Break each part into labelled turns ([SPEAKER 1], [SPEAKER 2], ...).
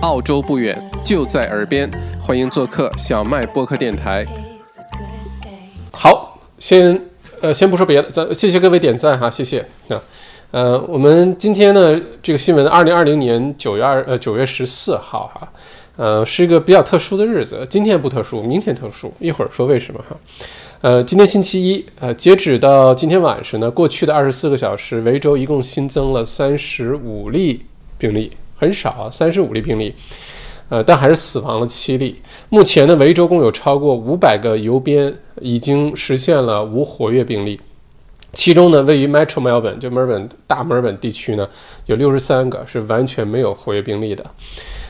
[SPEAKER 1] 澳洲不远，就在耳边，欢迎做客小麦播客电台。好，先呃，先不说别的，咱谢谢各位点赞哈，谢谢啊。呃，我们今天呢，这个新闻，二零二零年九月二呃九月十四号哈，呃，是一个比较特殊的日子。今天不特殊，明天特殊，一会儿说为什么哈。呃，今天星期一，呃，截止到今天晚上呢，过去的二十四个小时，维州一共新增了三十五例病例，很少啊，三十五例病例，呃，但还是死亡了七例。目前呢，维州共有超过五百个邮编已经实现了无活跃病例，其中呢，位于 Metro Melbourne 就墨尔本大墨尔本地区呢，有六十三个是完全没有活跃病例的。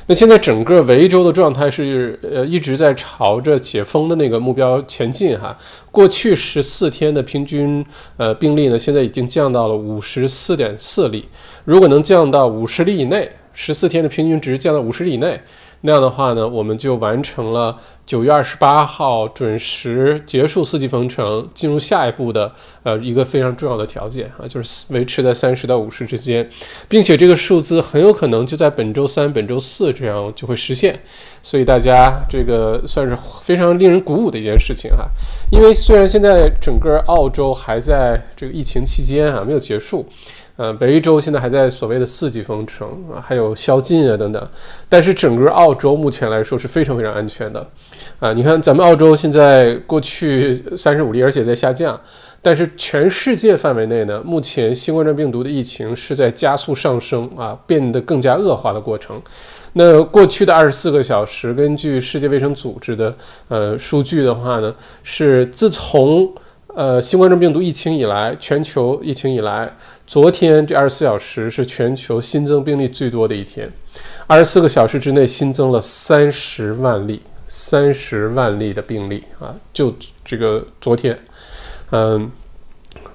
[SPEAKER 1] 那现在整个维州的状态是，呃，一直在朝着解封的那个目标前进哈。过去十四天的平均呃病例呢，现在已经降到了五十四点四例。如果能降到五十例以内，十四天的平均值降到五十以内。那样的话呢，我们就完成了九月二十八号准时结束四级封城，进入下一步的呃一个非常重要的条件啊，就是维持在三十到五十之间，并且这个数字很有可能就在本周三、本周四这样就会实现，所以大家这个算是非常令人鼓舞的一件事情哈。因为虽然现在整个澳洲还在这个疫情期间啊，没有结束。呃，北州现在还在所谓的四级封城啊，还有宵禁啊等等，但是整个澳洲目前来说是非常非常安全的，啊，你看咱们澳洲现在过去三十五例，而且在下降，但是全世界范围内呢，目前新冠状病毒的疫情是在加速上升啊，变得更加恶化的过程。那过去的二十四个小时，根据世界卫生组织的呃数据的话呢，是自从呃新冠状病毒疫情以来，全球疫情以来。昨天这二十四小时是全球新增病例最多的一天，二十四个小时之内新增了三十万例，三十万例的病例啊！就这个昨天，嗯，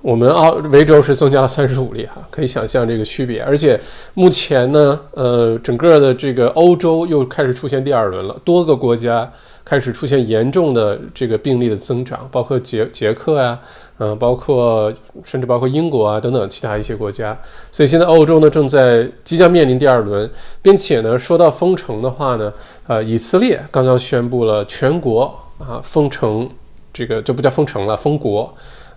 [SPEAKER 1] 我们澳维州是增加了三十五例哈，可以想象这个区别。而且目前呢，呃，整个的这个欧洲又开始出现第二轮了，多个国家。开始出现严重的这个病例的增长，包括捷捷克呀，嗯，包括甚至包括英国啊等等其他一些国家。所以现在欧洲呢正在即将面临第二轮，并且呢说到封城的话呢，呃，以色列刚刚宣布了全国啊封城，这个就不叫封城了，封国。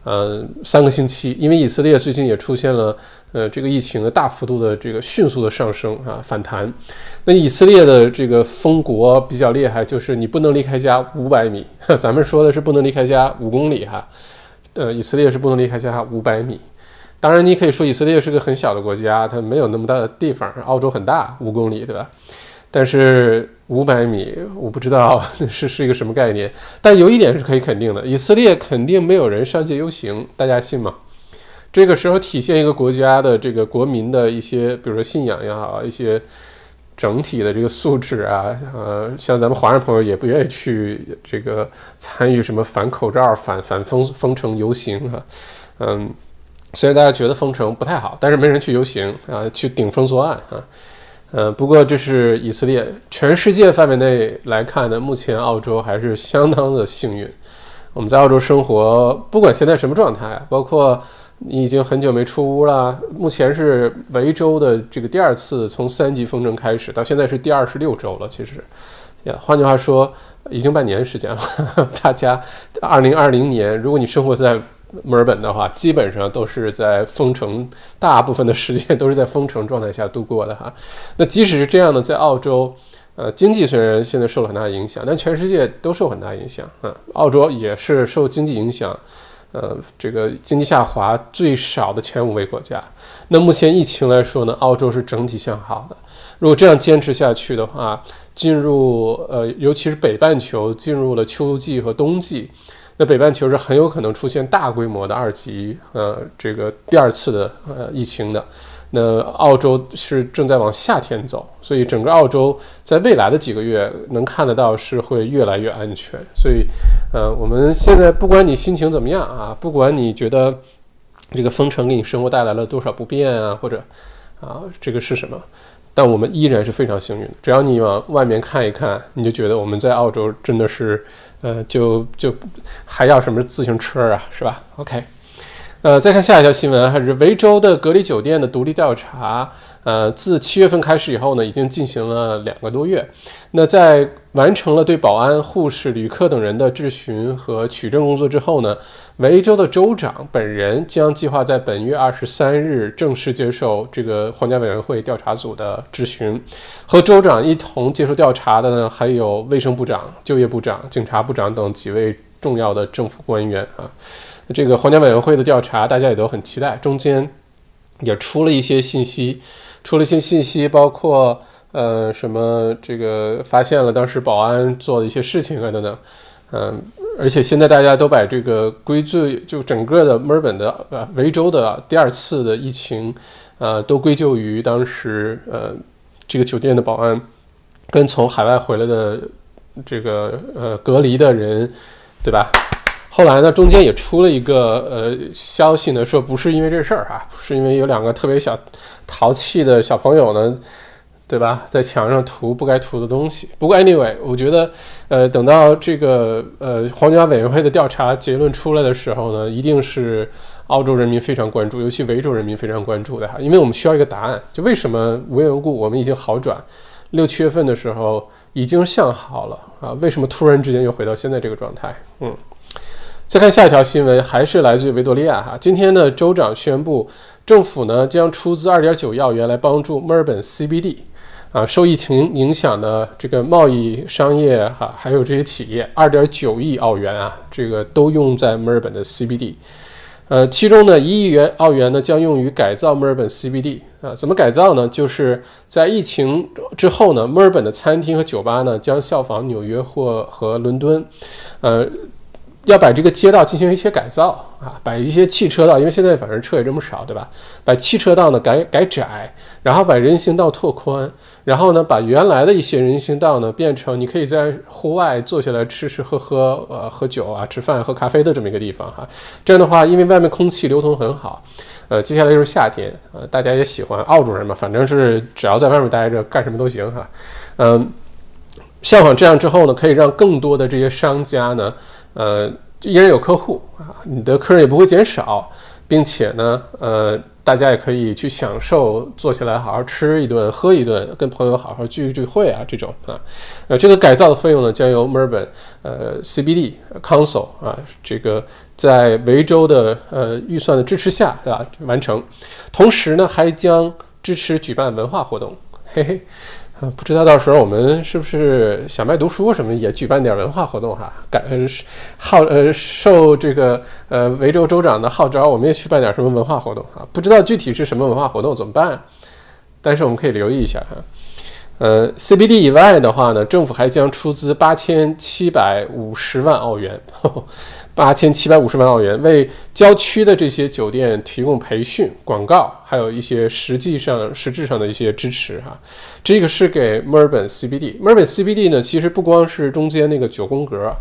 [SPEAKER 1] 呃，三个星期，因为以色列最近也出现了呃这个疫情的大幅度的这个迅速的上升啊反弹。那以色列的这个封国比较厉害，就是你不能离开家五百米，咱们说的是不能离开家五公里哈。呃，以色列是不能离开家五百米。当然，你可以说以色列是个很小的国家，它没有那么大的地方。澳洲很大，五公里对吧？但是五百米，我不知道 是是一个什么概念。但有一点是可以肯定的，以色列肯定没有人上街游行，大家信吗？这个时候体现一个国家的这个国民的一些，比如说信仰也好，一些整体的这个素质啊，呃，像咱们华人朋友也不愿意去这个参与什么反口罩、反反封封城游行哈，嗯，虽然大家觉得封城不太好，但是没人去游行啊，去顶风作案啊。呃，不过这是以色列，全世界范围内来看呢，目前澳洲还是相当的幸运。我们在澳洲生活，不管现在什么状态，包括你已经很久没出屋了，目前是维州的这个第二次从三级封城开始，到现在是第二十六周了。其实，呀，换句话说，已经半年时间了。大家，二零二零年，如果你生活在墨尔本的话，基本上都是在封城，大部分的时间都是在封城状态下度过的哈。那即使是这样呢，在澳洲，呃，经济虽然现在受了很大影响，但全世界都受很大影响啊。澳洲也是受经济影响，呃，这个经济下滑最少的前五位国家。那目前疫情来说呢，澳洲是整体向好的。如果这样坚持下去的话，进入呃，尤其是北半球进入了秋季和冬季。那北半球是很有可能出现大规模的二级，呃，这个第二次的呃疫情的。那澳洲是正在往夏天走，所以整个澳洲在未来的几个月能看得到是会越来越安全。所以，呃，我们现在不管你心情怎么样啊，不管你觉得这个封城给你生活带来了多少不便啊，或者啊这个是什么，但我们依然是非常幸运的。只要你往外面看一看，你就觉得我们在澳洲真的是。呃，就就还要什么自行车啊，是吧？OK，呃，再看下一条新闻，还是维州的隔离酒店的独立调查，呃，自七月份开始以后呢，已经进行了两个多月。那在完成了对保安、护士、旅客等人的质询和取证工作之后呢，维州的州长本人将计划在本月二十三日正式接受这个皇家委员会调查组的质询。和州长一同接受调查的呢，还有卫生部长、就业部长、警察部长等几位重要的政府官员啊。这个皇家委员会的调查，大家也都很期待。中间也出了一些信息，出了一些信息，包括。呃，什么这个发现了当时保安做的一些事情啊等等，嗯，而且现在大家都把这个归罪，就整个的墨尔本的呃维州的第二次的疫情，呃，都归咎于当时呃这个酒店的保安跟从海外回来的这个呃隔离的人，对吧？后来呢，中间也出了一个呃消息呢，说不是因为这事儿啊，是因为有两个特别小淘气的小朋友呢。对吧？在墙上涂不该涂的东西。不过，anyway，我觉得，呃，等到这个呃皇家委员会的调查结论出来的时候呢，一定是澳洲人民非常关注，尤其维州人民非常关注的哈，因为我们需要一个答案，就为什么无缘无故我们已经好转，六七月份的时候已经向好了啊，为什么突然之间又回到现在这个状态？嗯，再看下一条新闻，还是来自于维多利亚哈，今天的州长宣布，政府呢将出资二点九亿澳元来帮助墨尔本 CBD。啊，受疫情影响的这个贸易商业哈，还有这些企业，二点九亿澳元啊，这个都用在墨尔本的 CBD。呃，其中呢，一亿元澳元呢将用于改造墨尔本 CBD 啊，怎么改造呢？就是在疫情之后呢，墨尔本的餐厅和酒吧呢将效仿纽约或和伦敦，呃。要把这个街道进行一些改造啊，把一些汽车道，因为现在反正车也这么少，对吧？把汽车道呢改改窄，然后把人行道拓宽，然后呢把原来的一些人行道呢变成你可以在户外坐下来吃吃喝喝，呃，喝酒啊，吃饭喝咖啡的这么一个地方哈。这样的话，因为外面空气流通很好，呃，接下来就是夏天，呃，大家也喜欢澳洲人嘛，反正是只要在外面待着，干什么都行哈。嗯，效仿这样之后呢，可以让更多的这些商家呢。呃，依然有客户啊，你的客人也不会减少，并且呢，呃，大家也可以去享受坐下来好好吃一顿、喝一顿，跟朋友好好聚一聚会啊，这种啊，呃，这个改造的费用呢，将由墨尔本呃 CBD Council 啊，这个在维州的呃预算的支持下，对吧，完成，同时呢，还将支持举办文化活动，嘿嘿。不知道到时候我们是不是小麦读书什么也举办点文化活动哈？感号呃受这个呃维州州长的号召，我们也去办点什么文化活动啊？不知道具体是什么文化活动怎么办？但是我们可以留意一下哈。呃，CBD 以外的话呢，政府还将出资八千七百五十万澳元。八千七百五十万澳元为郊区的这些酒店提供培训、广告，还有一些实际上、实质上的一些支持哈。这个是给墨尔本 CBD。墨尔本 CBD 呢，其实不光是中间那个九宫格，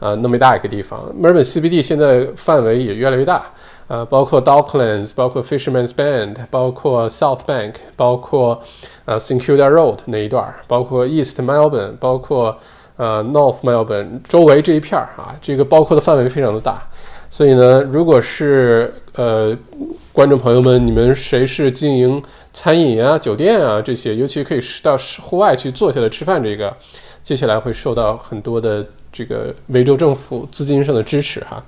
[SPEAKER 1] 啊，那么大一个地方。墨尔本 CBD 现在范围也越来越大，呃，包括 Docklands，包括 Fisherman's Bend，包括 South Bank，包括呃 s i n c u d a Road 那一段，包括 East Melbourne，包括。呃 northmalban 周围这一片儿啊，这个包括的范围非常的大，所以呢，如果是呃观众朋友们，你们谁是经营餐饮啊、酒店啊这些，尤其可以到户外去坐下来吃饭，这个接下来会受到很多的这个维州政府资金上的支持哈。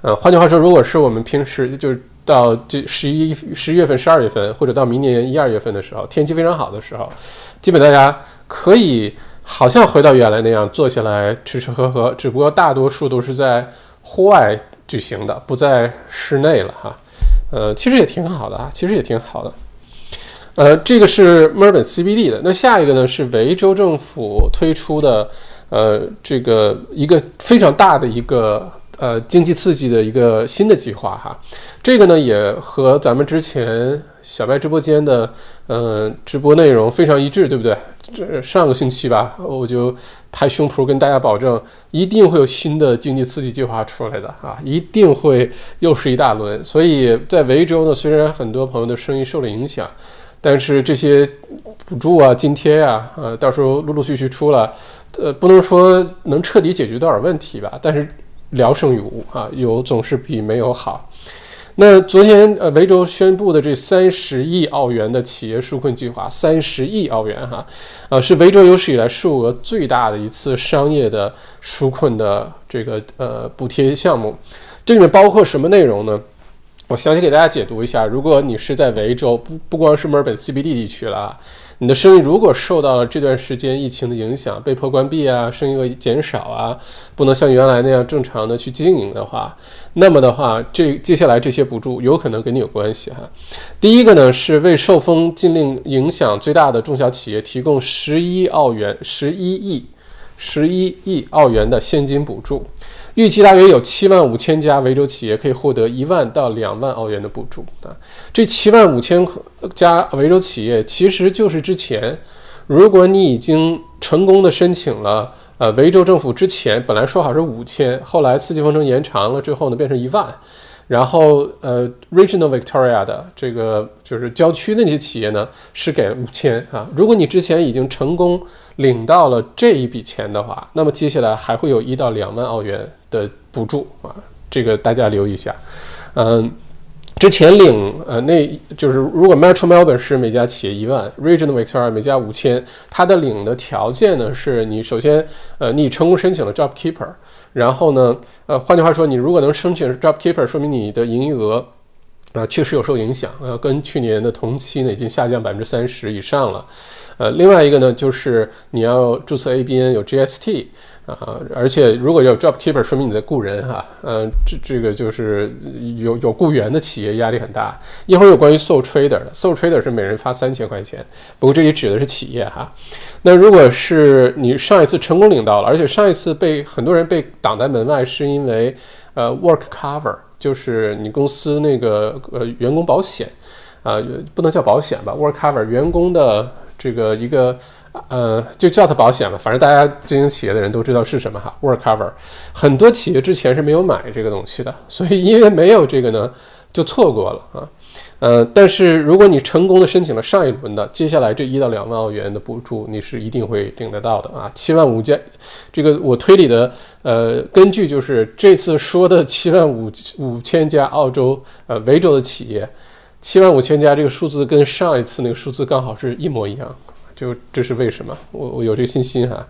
[SPEAKER 1] 呃，换句话说，如果是我们平时就是到这十一十一月份、十二月份，或者到明年一二月份的时候，天气非常好的时候，基本大家可以。好像回到原来那样坐下来吃吃喝喝，只不过大多数都是在户外举行的，不在室内了哈。呃，其实也挺好的啊，其实也挺好的。呃，这个是墨尔本 CBD 的，那下一个呢是维州政府推出的，呃，这个一个非常大的一个。呃，经济刺激的一个新的计划哈，这个呢也和咱们之前小白直播间的呃直播内容非常一致，对不对？这上个星期吧，我就拍胸脯跟大家保证，一定会有新的经济刺激计划出来的啊，一定会又是一大轮。所以在维州呢，虽然很多朋友的生意受了影响，但是这些补助啊、津贴呀，呃，到时候陆陆续续出了，呃，不能说能彻底解决多少问题吧，但是。聊胜于无啊，有总是比没有好。那昨天呃，维州宣布的这三十亿澳元的企业纾困计划，三十亿澳元哈，呃，是维州有史以来数额最大的一次商业的纾困的这个呃补贴项目。这里面包括什么内容呢？我详细给大家解读一下。如果你是在维州，不不光是墨尔本 CBD 地区了。你的生意如果受到了这段时间疫情的影响，被迫关闭啊，生意额减少啊，不能像原来那样正常的去经营的话，那么的话，这接下来这些补助有可能跟你有关系哈。第一个呢，是为受封禁令影响最大的中小企业提供十一澳元、十一亿、十一亿澳元的现金补助。预计大约有七万五千家维州企业可以获得一万到两万澳元的补助啊！这七万五千家维州企业其实就是之前，如果你已经成功的申请了，呃，维州政府之前本来说好是五千，后来四季风城延长了之后呢，变成一万。然后，呃，Regional Victoria 的这个就是郊区的那些企业呢，是给了五千啊。如果你之前已经成功领到了这一笔钱的话，那么接下来还会有一到两万澳元的补助啊，这个大家留意一下。嗯，之前领呃，那就是如果 Metro Melbourne 是每家企业一万，Regional Victoria 每家五千，它的领的条件呢，是你首先呃，你成功申请了 Job Keeper。然后呢，呃，换句话说，你如果能申请 JobKeeper，说明你的营业额啊确实有受影响，呃，跟去年的同期呢已经下降百分之三十以上了。呃，另外一个呢，就是你要注册 ABN 有 GST。啊，而且如果有 job keeper，说明你在雇人哈，嗯，这这个就是有有雇员的企业压力很大。一会儿有关于 sole trader 的，sole trader 是每人发三千块钱，不过这里指的是企业哈。那如果是你上一次成功领到了，而且上一次被很多人被挡在门外，是因为呃 work cover，就是你公司那个呃员工保险啊，不能叫保险吧，work cover 员工的这个一个。呃，就叫它保险了，反正大家经营企业的人都知道是什么哈，work cover。很多企业之前是没有买这个东西的，所以因为没有这个呢，就错过了啊。呃，但是如果你成功的申请了上一轮的，接下来这一到两万澳元的补助，你是一定会领得到的啊。七万五千，这个我推理的，呃，根据就是这次说的七万五五千家澳洲呃维州的企业，七万五千家这个数字跟上一次那个数字刚好是一模一样。就这是为什么？我我有这个信心哈，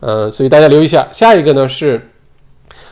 [SPEAKER 1] 呃，所以大家留意一下。下一个呢是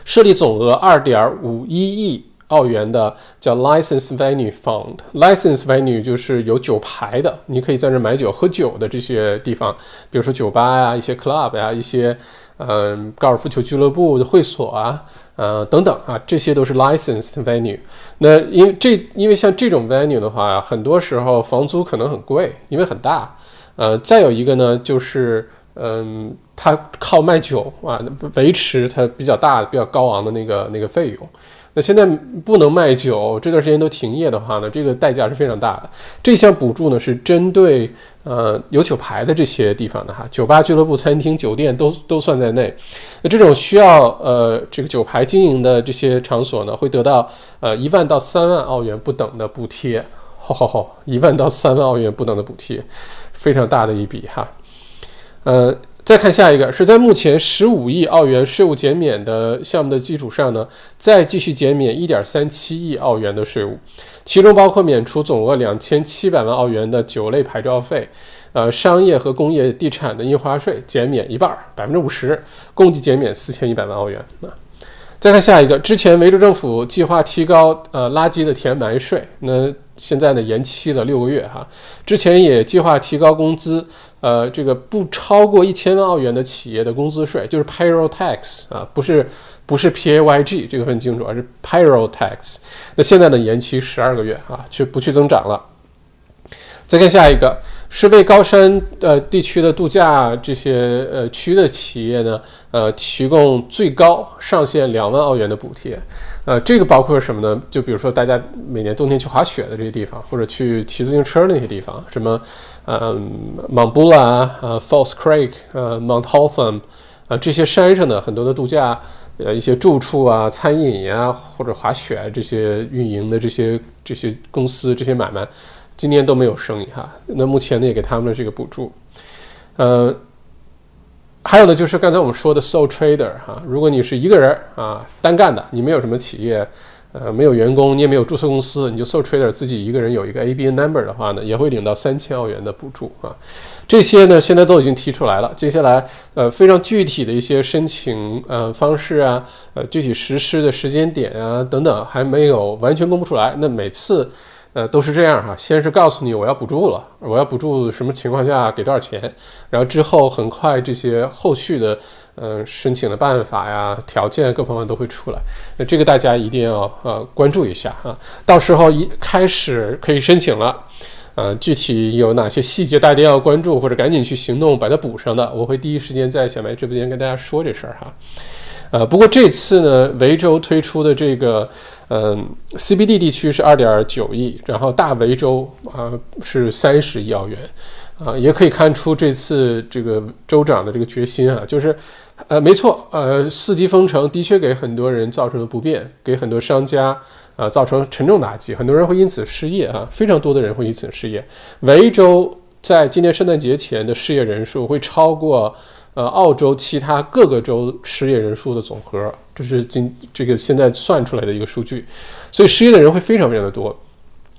[SPEAKER 1] 设立总额二点五一亿澳元的叫 License Venue Fund。License Venue 就是有酒牌的，你可以在这买酒喝酒的这些地方，比如说酒吧呀、一些 club 呀、一些嗯高尔夫球俱乐部的会所啊，呃等等啊，这些都是 License Venue。那因为这因为像这种 venue 的话，很多时候房租可能很贵，因为很大。呃，再有一个呢，就是，嗯，它靠卖酒啊，维持它比较大、比较高昂的那个那个费用。那现在不能卖酒，这段时间都停业的话呢，这个代价是非常大的。这项补助呢，是针对呃有酒牌的这些地方的哈，酒吧、俱乐部、餐厅、酒店都都算在内。那这种需要呃这个酒牌经营的这些场所呢，会得到呃一万到三万澳元不等的补贴。吼吼吼，一万到三万澳元不等的补贴。非常大的一笔哈，呃，再看下一个，是在目前十五亿澳元税务减免的项目的基础上呢，再继续减免一点三七亿澳元的税务，其中包括免除总额两千七百万澳元的酒类牌照费，呃，商业和工业地产的印花税减免一半，百分之五十，共计减免四千一百万澳元。那再看下一个，之前维州政府计划提高呃垃圾的填埋税，那。现在呢，延期了六个月哈。之前也计划提高工资，呃，这个不超过一千万澳元的企业的工资税，就是 payroll tax 啊，不是不是 P A Y G 这个很清楚，而是 payroll tax。那现在呢，延期十二个月啊，去不去增长了。再看下一个，是为高山呃地区的度假这些呃区的企业呢，呃，提供最高上限两万澳元的补贴。呃，这个包括什么呢？就比如说大家每年冬天去滑雪的这些地方，或者去骑自行车那些地方，什么，呃 Mount b u l a 呃，False Creek，呃，Mount Hotham，啊，这些山上的很多的度假，呃，一些住处啊、餐饮呀，或者滑雪这些运营的这些这些公司、这些买卖，今年都没有生意哈。那目前呢，也给他们的这个补助，呃。还有呢，就是刚才我们说的 sole trader 哈，如果你是一个人啊，单干的，你没有什么企业，呃，没有员工，你也没有注册公司，你就 sole trader 自己一个人有一个 ABN number 的话呢，也会领到三千澳元的补助啊。这些呢，现在都已经提出来了。接下来，呃，非常具体的一些申请呃方式啊，呃，具体实施的时间点啊等等，还没有完全公布出来。那每次。呃，都是这样哈，先是告诉你我要补助了，我要补助什么情况下给多少钱，然后之后很快这些后续的呃申请的办法呀、条件各方面都会出来，那这个大家一定要呃关注一下啊，到时候一开始可以申请了，呃，具体有哪些细节大家要关注或者赶紧去行动把它补上的，我会第一时间在小白直播间跟大家说这事儿哈。呃，不过这次呢，维州推出的这个，嗯，CBD 地区是二点九亿，然后大维州啊是三十亿澳元，啊，也可以看出这次这个州长的这个决心啊，就是，呃，没错，呃，四级封城的确给很多人造成了不便，给很多商家啊造成沉重打击，很多人会因此失业啊，非常多的人会因此失业。维州在今年圣诞节前的失业人数会超过。呃，澳洲其他各个州失业人数的总和，这是今这个现在算出来的一个数据，所以失业的人会非常非常的多。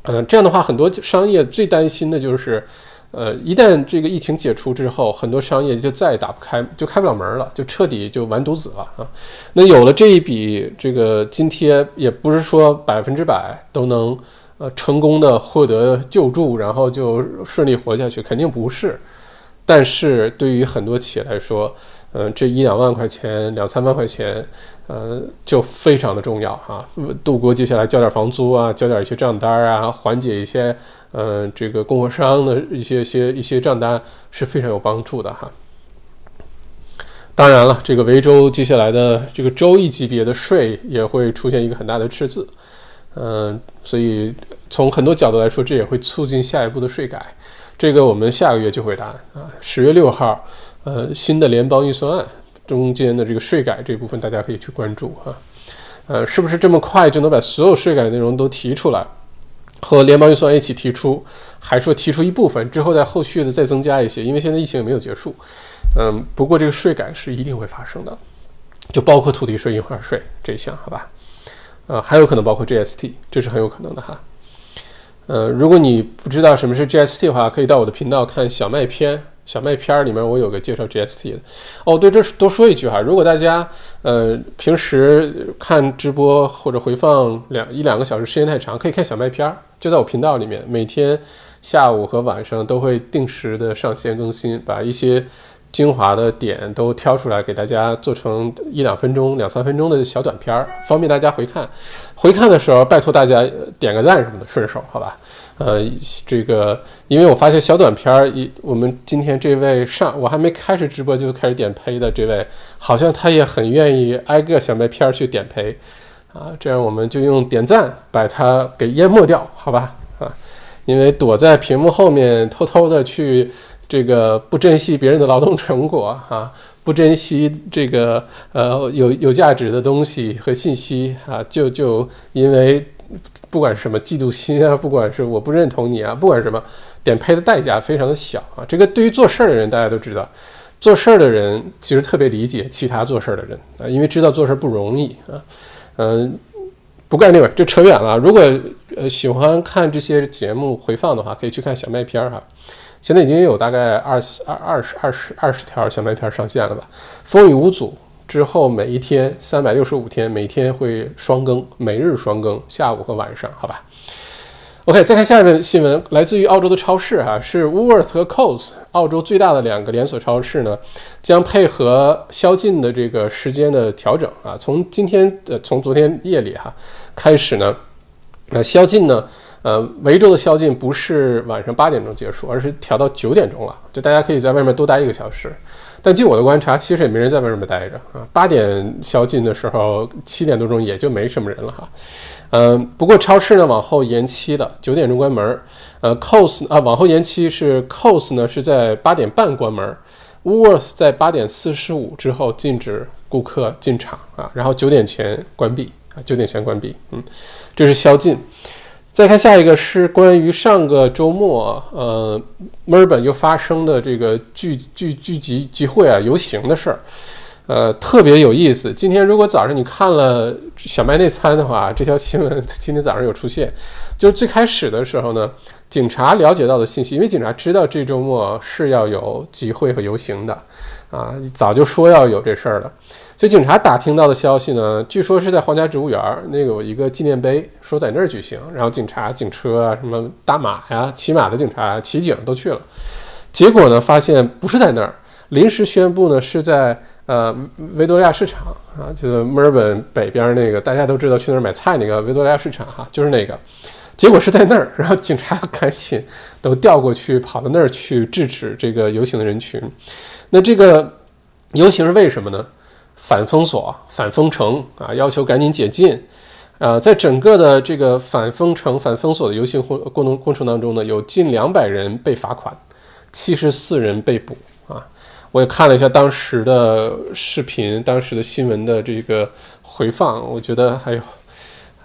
[SPEAKER 1] 嗯，这样的话，很多商业最担心的就是，呃，一旦这个疫情解除之后，很多商业就再也打不开，就开不了门了，就彻底就完犊子了啊。那有了这一笔这个津贴，也不是说百分之百都能呃成功的获得救助，然后就顺利活下去，肯定不是。但是对于很多企业来说，嗯，这一两万块钱、两三万块钱，呃，就非常的重要哈。度过接下来交点房租啊，交点一些账单啊，缓解一些，嗯，这个供货商的一些些一些账单是非常有帮助的哈。当然了，这个维州接下来的这个州一级别的税也会出现一个很大的赤字，嗯，所以从很多角度来说，这也会促进下一步的税改。这个我们下个月就会答案啊，十月六号，呃，新的联邦预算案中间的这个税改这部分，大家可以去关注啊，呃，是不是这么快就能把所有税改内容都提出来，和联邦预算一起提出，还说提出一部分之后再后续的再增加一些？因为现在疫情也没有结束，嗯，不过这个税改是一定会发生的，就包括土地税、印花税这一项，好吧？呃，还有可能包括 GST，这是很有可能的哈。呃，如果你不知道什么是 GST 的话，可以到我的频道看小麦片。小麦片儿里面我有个介绍 GST 的。哦，对，这多说一句哈，如果大家呃平时看直播或者回放两一两个小时时间太长，可以看小麦片儿，就在我频道里面，每天下午和晚上都会定时的上线更新，把一些。精华的点都挑出来，给大家做成一两分钟、两三分钟的小短片儿，方便大家回看。回看的时候，拜托大家点个赞什么的，顺手好吧？呃，这个，因为我发现小短片儿，一我们今天这位上，我还没开始直播就开始点呸的这位，好像他也很愿意挨个小麦片儿去点呸啊。这样我们就用点赞把它给淹没掉，好吧？啊，因为躲在屏幕后面偷偷的去。这个不珍惜别人的劳动成果啊，不珍惜这个呃有有价值的东西和信息啊，就就因为不管什么嫉妒心啊，不管是我不认同你啊，不管什么，点呸的代价非常的小啊。这个对于做事儿的人大家都知道，做事儿的人其实特别理解其他做事儿的人啊，因为知道做事儿不容易啊。嗯，不干那个，这扯远了。如果呃喜欢看这些节目回放的话，可以去看小麦片儿哈。现在已经有大概二十二二十二十二十条小麦片上线了吧？风雨无阻之后，每一天三百六十五天，每天会双更，每日双更，下午和晚上，好吧？OK，再看下一个新闻，来自于澳洲的超市哈，是 Woolworth 和 c o s 澳洲最大的两个连锁超市呢，将配合宵禁的这个时间的调整啊，从今天呃，从昨天夜里哈开始呢，呃，宵禁呢。呃，维州的宵禁不是晚上八点钟结束，而是调到九点钟了，就大家可以在外面多待一个小时。但据我的观察，其实也没人在外面待着啊。八点宵禁的时候，七点多钟也就没什么人了哈。嗯，不过超市呢往后延期的，九点钟关门。呃，Cos 啊往后延期是 Cos 呢是在八点半关门，Woolworth 在八点四十五之后禁止顾客进场啊，然后九点前关闭啊，九点前关闭。嗯，这是宵禁。再看下一个是关于上个周末，呃，墨尔本又发生的这个聚聚聚集集会啊游行的事儿，呃，特别有意思。今天如果早上你看了小麦内参的话，这条新闻 今天早上有出现。就是最开始的时候呢，警察了解到的信息，因为警察知道这周末是要有集会和游行的，啊，早就说要有这事儿了。所以警察打听到的消息呢，据说是在皇家植物园那有一个纪念碑，说在那儿举行。然后警察、警车啊，什么大马呀、骑马的警察、骑警都去了。结果呢，发现不是在那儿，临时宣布呢是在呃维多利亚市场啊，就是墨尔本北边那个大家都知道去那儿买菜那个维多利亚市场哈，就是那个。结果是在那儿，然后警察赶紧都调过去，跑到那儿去制止这个游行的人群。那这个游行是为什么呢？反封锁、反封城啊，要求赶紧解禁。啊，在整个的这个反封城、反封锁的游行过过程过程当中呢，有近两百人被罚款，七十四人被捕啊。我也看了一下当时的视频、当时的新闻的这个回放，我觉得还有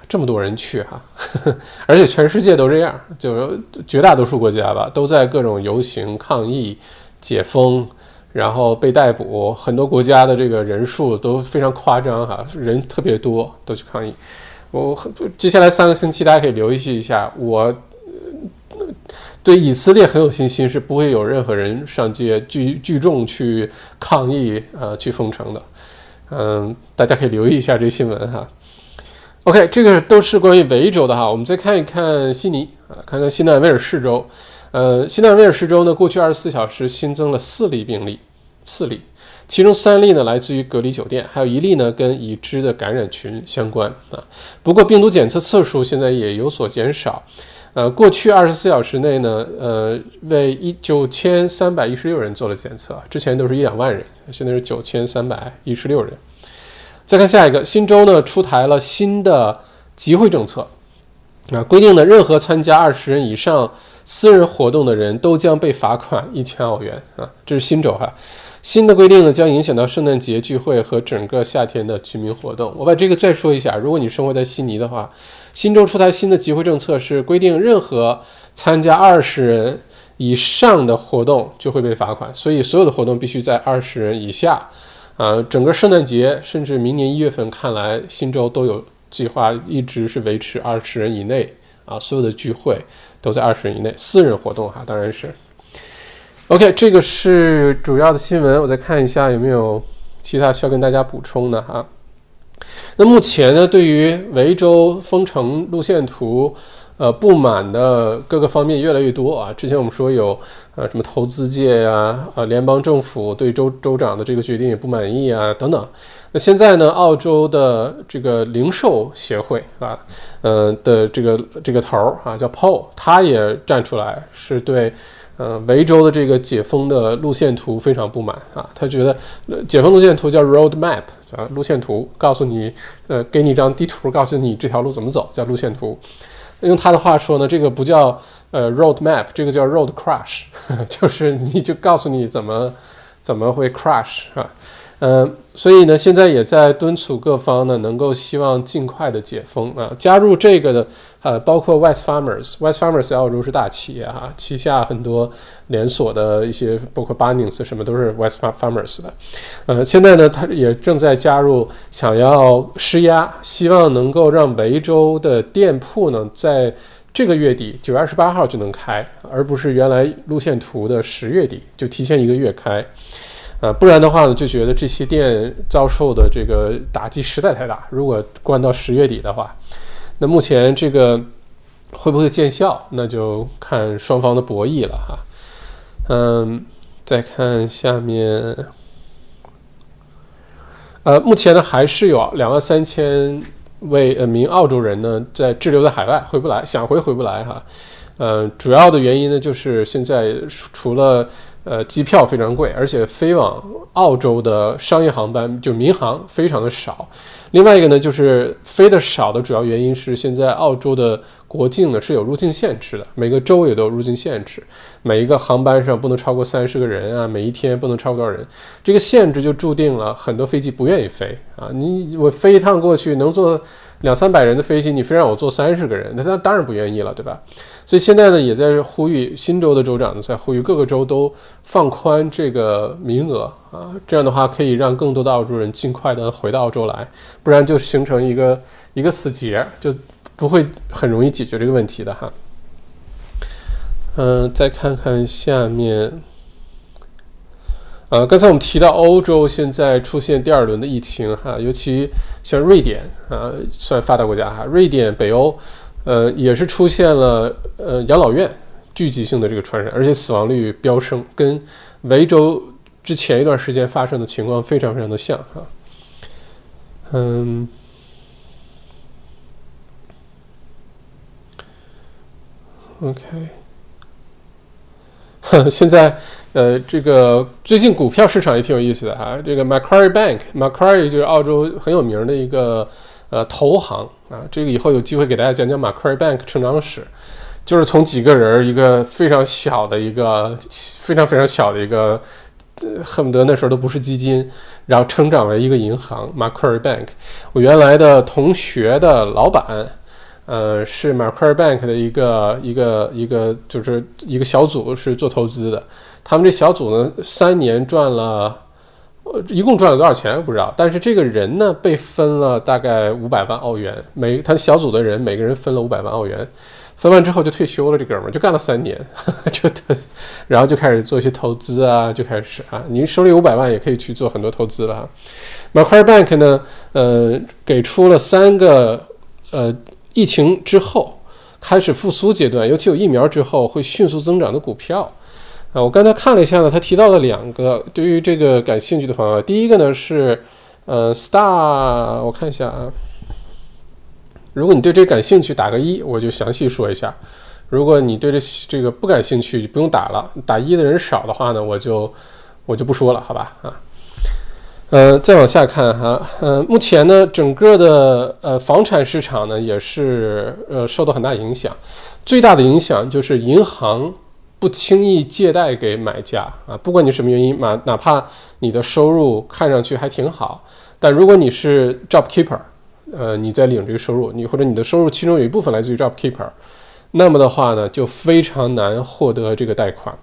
[SPEAKER 1] 这么多人去哈，而且全世界都这样，就是绝大多数国家吧，都在各种游行抗议、解封。然后被逮捕，很多国家的这个人数都非常夸张哈，人特别多，都去抗议。我接下来三个星期大家可以留意一下，我对以色列很有信心，是不会有任何人上街聚聚众去抗议呃去封城的。嗯，大家可以留意一下这新闻哈。OK，这个都是关于维州的哈，我们再看一看悉尼啊，看看新南威尔士州。呃，新南威尔士州呢，过去二十四小时新增了四例病例，四例，其中三例呢来自于隔离酒店，还有一例呢跟已知的感染群相关啊。不过病毒检测次数现在也有所减少。呃，过去二十四小时内呢，呃，为一九千三百一十六人做了检测，之前都是一两万人，现在是九千三百一十六人。再看下一个，新州呢出台了新的集会政策，啊，规定呢任何参加二十人以上。私人活动的人都将被罚款一千澳元啊！这是新州哈，新的规定呢将影响到圣诞节聚会和整个夏天的居民活动。我把这个再说一下，如果你生活在悉尼的话，新州出台新的集会政策是规定，任何参加二十人以上的活动就会被罚款，所以所有的活动必须在二十人以下。啊，整个圣诞节甚至明年一月份，看来新州都有计划一直是维持二十人以内啊，所有的聚会。都在二十人以内，私人活动哈，当然是。OK，这个是主要的新闻，我再看一下有没有其他需要跟大家补充的哈。那目前呢，对于维州封城路线图，呃，不满的各个方面越来越多啊。之前我们说有呃什么投资界呀，呃，联邦政府对州州长的这个决定也不满意啊，等等。那现在呢？澳洲的这个零售协会啊，呃的这个这个头儿啊，叫 Paul，他也站出来，是对呃维州的这个解封的路线图非常不满啊。他觉得解封路线图叫 Road Map 啊，路线图告诉你，呃，给你一张地图，告诉你这条路怎么走，叫路线图。用他的话说呢，这个不叫呃 Road Map，这个叫 Road Crash，就是你就告诉你怎么怎么会 crash 啊。嗯，所以呢，现在也在敦促各方呢，能够希望尽快的解封啊。加入这个的，呃，包括 West Farmers，West Farmers 在澳洲是大企业哈，旗下很多连锁的一些，包括 Bunnings 什么都是 West Farmers 的。呃，现在呢，他也正在加入，想要施压，希望能够让维州的店铺呢，在这个月底九月二十八号就能开，而不是原来路线图的十月底就提前一个月开。呃，不然的话呢，就觉得这些店遭受的这个打击实在太大。如果关到十月底的话，那目前这个会不会见效，那就看双方的博弈了哈。嗯，再看下面，呃，目前呢还是有两万三千位呃名澳洲人呢在滞留在海外，回不来，想回回不来哈。呃，主要的原因呢就是现在除了呃，机票非常贵，而且飞往澳洲的商业航班就民航非常的少。另外一个呢，就是飞的少的主要原因是现在澳洲的国境呢是有入境限制的，每个州也都有入境限制，每一个航班上不能超过三十个人啊，每一天不能超过多少人，这个限制就注定了很多飞机不愿意飞啊。你我飞一趟过去能坐两三百人的飞机，你非让我坐三十个人，那他当然不愿意了，对吧？所以现在呢，也在呼吁新州的州长呢，在呼吁各个州都放宽这个名额啊，这样的话可以让更多的澳洲人尽快的回到澳洲来，不然就形成一个一个死结，就不会很容易解决这个问题的哈。嗯，再看看下面，呃，刚才我们提到欧洲现在出现第二轮的疫情哈，尤其像瑞典啊，算发达国家哈，瑞典、北欧。呃，也是出现了呃养老院聚集性的这个传染，而且死亡率飙升，跟维州之前一段时间发生的情况非常非常的像哈。嗯，OK，现在呃这个最近股票市场也挺有意思的哈，这个 Macquarie Bank，Macquarie 就是澳洲很有名的一个。呃，投行啊，这个以后有机会给大家讲讲 Macquarie Bank 成长史，就是从几个人一个非常小的一个非常非常小的一个，恨不得那时候都不是基金，然后成长为一个银行 Macquarie Bank。我原来的同学的老板，呃，是 m a c q u a r Bank 的一个一个一个就是一个小组是做投资的，他们这小组呢三年赚了。呃，一共赚了多少钱不知道，但是这个人呢被分了大概五百万澳元，每他小组的人每个人分了五百万澳元，分完之后就退休了，这哥们儿就干了三年，就他，然后就开始做一些投资啊，就开始啊，您手里五百万也可以去做很多投资了哈。Macquarie Bank 呢，呃，给出了三个呃疫情之后开始复苏阶段，尤其有疫苗之后会迅速增长的股票。啊，我刚才看了一下呢，他提到了两个对于这个感兴趣的朋友。第一个呢是，呃，Star，我看一下啊。如果你对这个感兴趣，打个一，我就详细说一下。如果你对这这个不感兴趣，就不用打了。打一的人少的话呢，我就我就不说了，好吧？啊，呃，再往下看哈，呃，目前呢，整个的呃房产市场呢也是呃受到很大影响，最大的影响就是银行。不轻易借贷给买家啊，不管你什么原因，哪哪怕你的收入看上去还挺好，但如果你是 job keeper，呃，你在领这个收入，你或者你的收入其中有一部分来自于 job keeper，那么的话呢，就非常难获得这个贷款。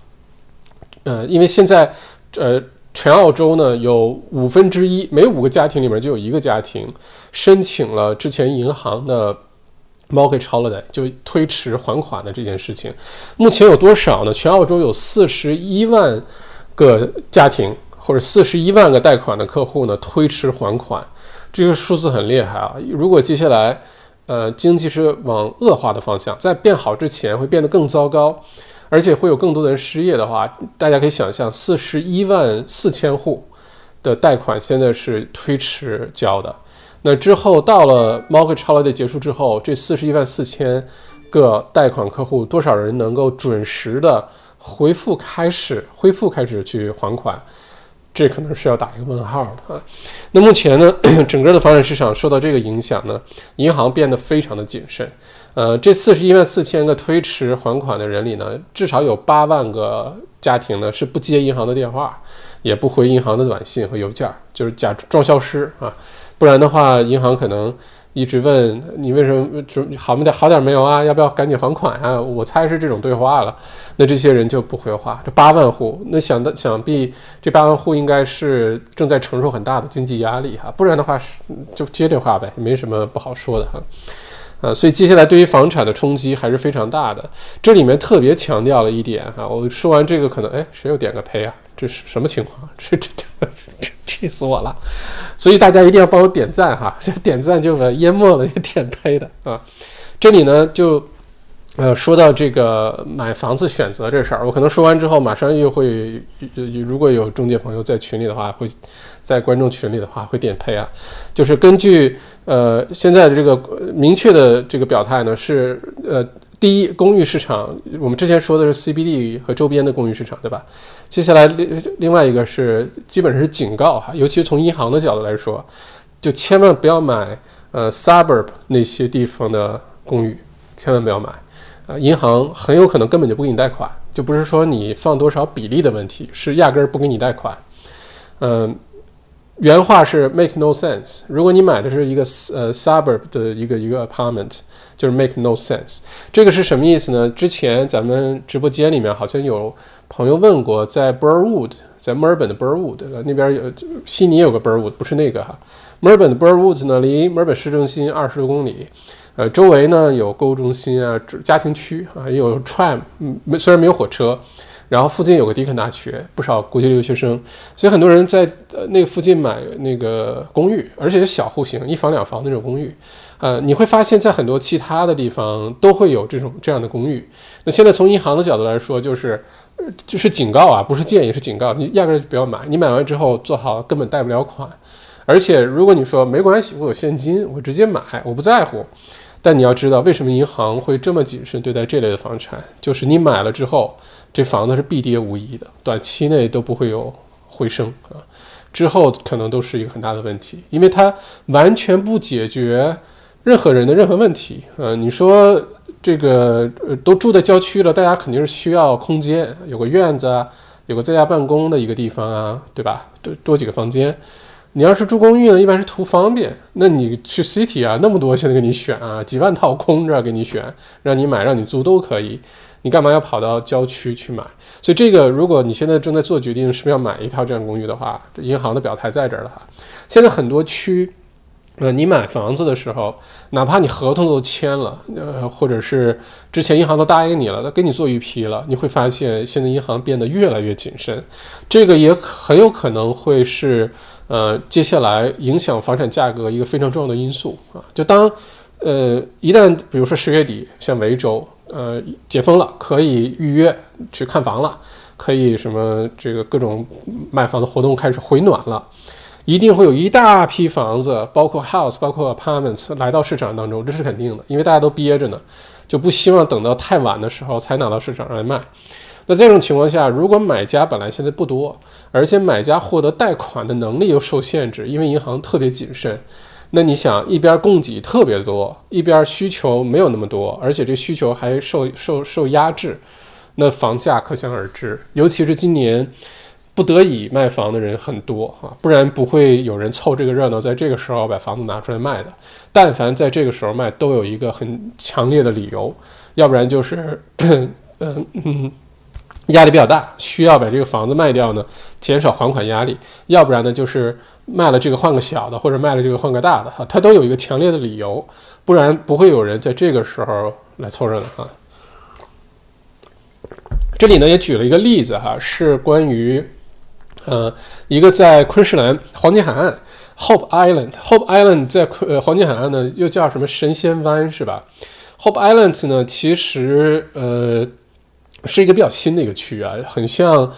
[SPEAKER 1] 呃，因为现在，呃，全澳洲呢有五分之一，每五个家庭里面就有一个家庭申请了之前银行的。Mortgage holiday 就推迟还款的这件事情，目前有多少呢？全澳洲有四十一万个家庭或者四十一万个贷款的客户呢推迟还款，这个数字很厉害啊！如果接下来呃经济是往恶化的方向，在变好之前会变得更糟糕，而且会有更多的人失业的话，大家可以想象四十一万四千户的贷款现在是推迟交的。那之后到了 mortgage 超累的结束之后，这四十一万四千个贷款客户，多少人能够准时的回复开始恢复开始去还款？这可能是要打一个问号的啊。那目前呢，整个的房产市场受到这个影响呢，银行变得非常的谨慎。呃，这四十一万四千个推迟还款的人里呢，至少有八万个家庭呢是不接银行的电话，也不回银行的短信和邮件，就是假装消失啊。不然的话，银行可能一直问你为什么就好没点好点没有啊？要不要赶紧还款啊？我猜是这种对话了。那这些人就不回话。这八万户，那想的想必这八万户应该是正在承受很大的经济压力哈。不然的话，就接电话呗，没什么不好说的哈。啊，所以接下来对于房产的冲击还是非常大的。这里面特别强调了一点哈，我说完这个可能哎，谁又点个呸啊？这是什么情况？这这这气死我了！所以大家一定要帮我点赞哈，这点赞就把淹没了，也点呸的啊。这里呢就呃说到这个买房子选择这事儿，我可能说完之后，马上又会如果有中介朋友在群里的话，会在观众群里的话会点呸啊。就是根据呃现在的这个明确的这个表态呢，是呃。第一，公寓市场，我们之前说的是 CBD 和周边的公寓市场，对吧？接下来另另外一个是，基本上是警告哈，尤其是从银行的角度来说，就千万不要买呃 suburb 那些地方的公寓千万不要买。啊，银行很有可能根本就不给你贷款，就不是说你放多少比例的问题，是压根儿不给你贷款。嗯，原话是 make no sense。如果你买的是一个呃 suburb 的一个一个 apartment，就是 make no sense。这个是什么意思呢？之前咱们直播间里面好像有朋友问过，在 Burwood，在墨尔本的 Burwood 那边有悉尼有个 Burwood，不是那个哈。墨尔本的 Burwood 呢，离墨尔本市中心二十多公里。呃，周围呢有购物中心啊，家庭区啊，也有 tram，嗯，虽然没有火车，然后附近有个迪肯大学，不少国际留学生，所以很多人在呃那个附近买那个公寓，而且是小户型，一房两房那种公寓。呃，你会发现在很多其他的地方都会有这种这样的公寓。那现在从银行的角度来说，就是就是警告啊，不是建议，是警告，你压根儿就不要买，你买完之后做好根本贷不了款，而且如果你说没关系，我有现金，我直接买，我不在乎。但你要知道，为什么银行会这么谨慎对待这类的房产？就是你买了之后，这房子是必跌无疑的，短期内都不会有回升啊，之后可能都是一个很大的问题，因为它完全不解决任何人的任何问题。呃，你说这个呃都住在郊区了，大家肯定是需要空间，有个院子啊，有个在家办公的一个地方啊，对吧？多多几个房间。你要是住公寓呢，一般是图方便。那你去 city 啊，那么多现在给你选啊，几万套空着给你选，让你买让你租都可以。你干嘛要跑到郊区去买？所以这个，如果你现在正在做决定是不是要买一套这样公寓的话，这银行的表态在这儿了哈。现在很多区，呃，你买房子的时候，哪怕你合同都签了，呃，或者是之前银行都答应你了，都给你做预批了，你会发现现在银行变得越来越谨慎。这个也很有可能会是。呃，接下来影响房产价格一个非常重要的因素啊，就当，呃，一旦比如说十月底像维州，呃，解封了，可以预约去看房了，可以什么这个各种卖房的活动开始回暖了，一定会有一大批房子，包括 house，包括 apartments 来到市场当中，这是肯定的，因为大家都憋着呢，就不希望等到太晚的时候才拿到市场上来卖。那这种情况下，如果买家本来现在不多，而且买家获得贷款的能力又受限制，因为银行特别谨慎，那你想一边供给特别多，一边需求没有那么多，而且这需求还受受受压制，那房价可想而知。尤其是今年不得已卖房的人很多啊，不然不会有人凑这个热闹，在这个时候把房子拿出来卖的。但凡在这个时候卖，都有一个很强烈的理由，要不然就是，嗯嗯。压力比较大，需要把这个房子卖掉呢，减少还款压力；要不然呢，就是卖了这个换个小的，或者卖了这个换个大的，哈，它都有一个强烈的理由，不然不会有人在这个时候来凑热闹哈。这里呢也举了一个例子哈，是关于，呃，一个在昆士兰黄金海岸 Hope Island，Hope Island 在昆呃黄金海岸呢又叫什么神仙湾是吧？Hope Island 呢其实呃。是一个比较新的一个区域啊，很像，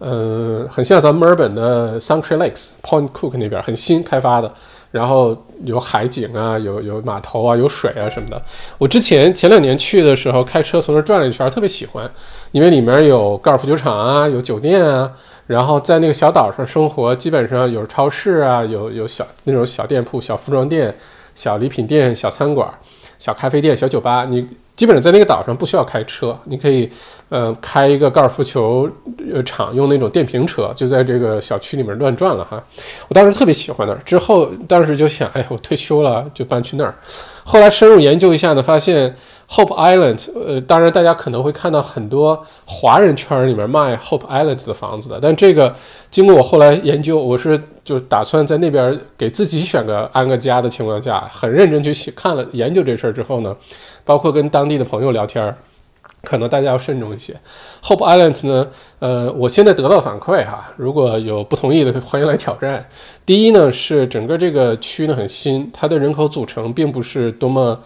[SPEAKER 1] 嗯，很像咱们墨尔本的 Sanctuary Lakes、Point Cook 那边很新开发的，然后有海景啊，有有码头啊，有水啊什么的。我之前前两年去的时候，开车从那转了一圈，特别喜欢，因为里面有高尔夫球场啊，有酒店啊，然后在那个小岛上生活，基本上有超市啊，有有小那种小店铺、小服装店、小礼品店、小餐馆、小咖啡店、小酒吧，你。基本上在那个岛上不需要开车，你可以，呃，开一个高尔夫球场，用那种电瓶车，就在这个小区里面乱转了哈。我当时特别喜欢那儿，之后当时就想，哎，我退休了就搬去那儿。后来深入研究一下呢，发现 Hope Island，呃，当然大家可能会看到很多华人圈里面卖 Hope Island 的房子的，但这个经过我后来研究，我是就打算在那边给自己选个安个家的情况下，很认真去看了研究这事儿之后呢。包括跟当地的朋友聊天，可能大家要慎重一些。Hope Island 呢，呃，我现在得到反馈哈，如果有不同意的，欢迎来挑战。第一呢，是整个这个区呢很新，它的人口组成并不是多么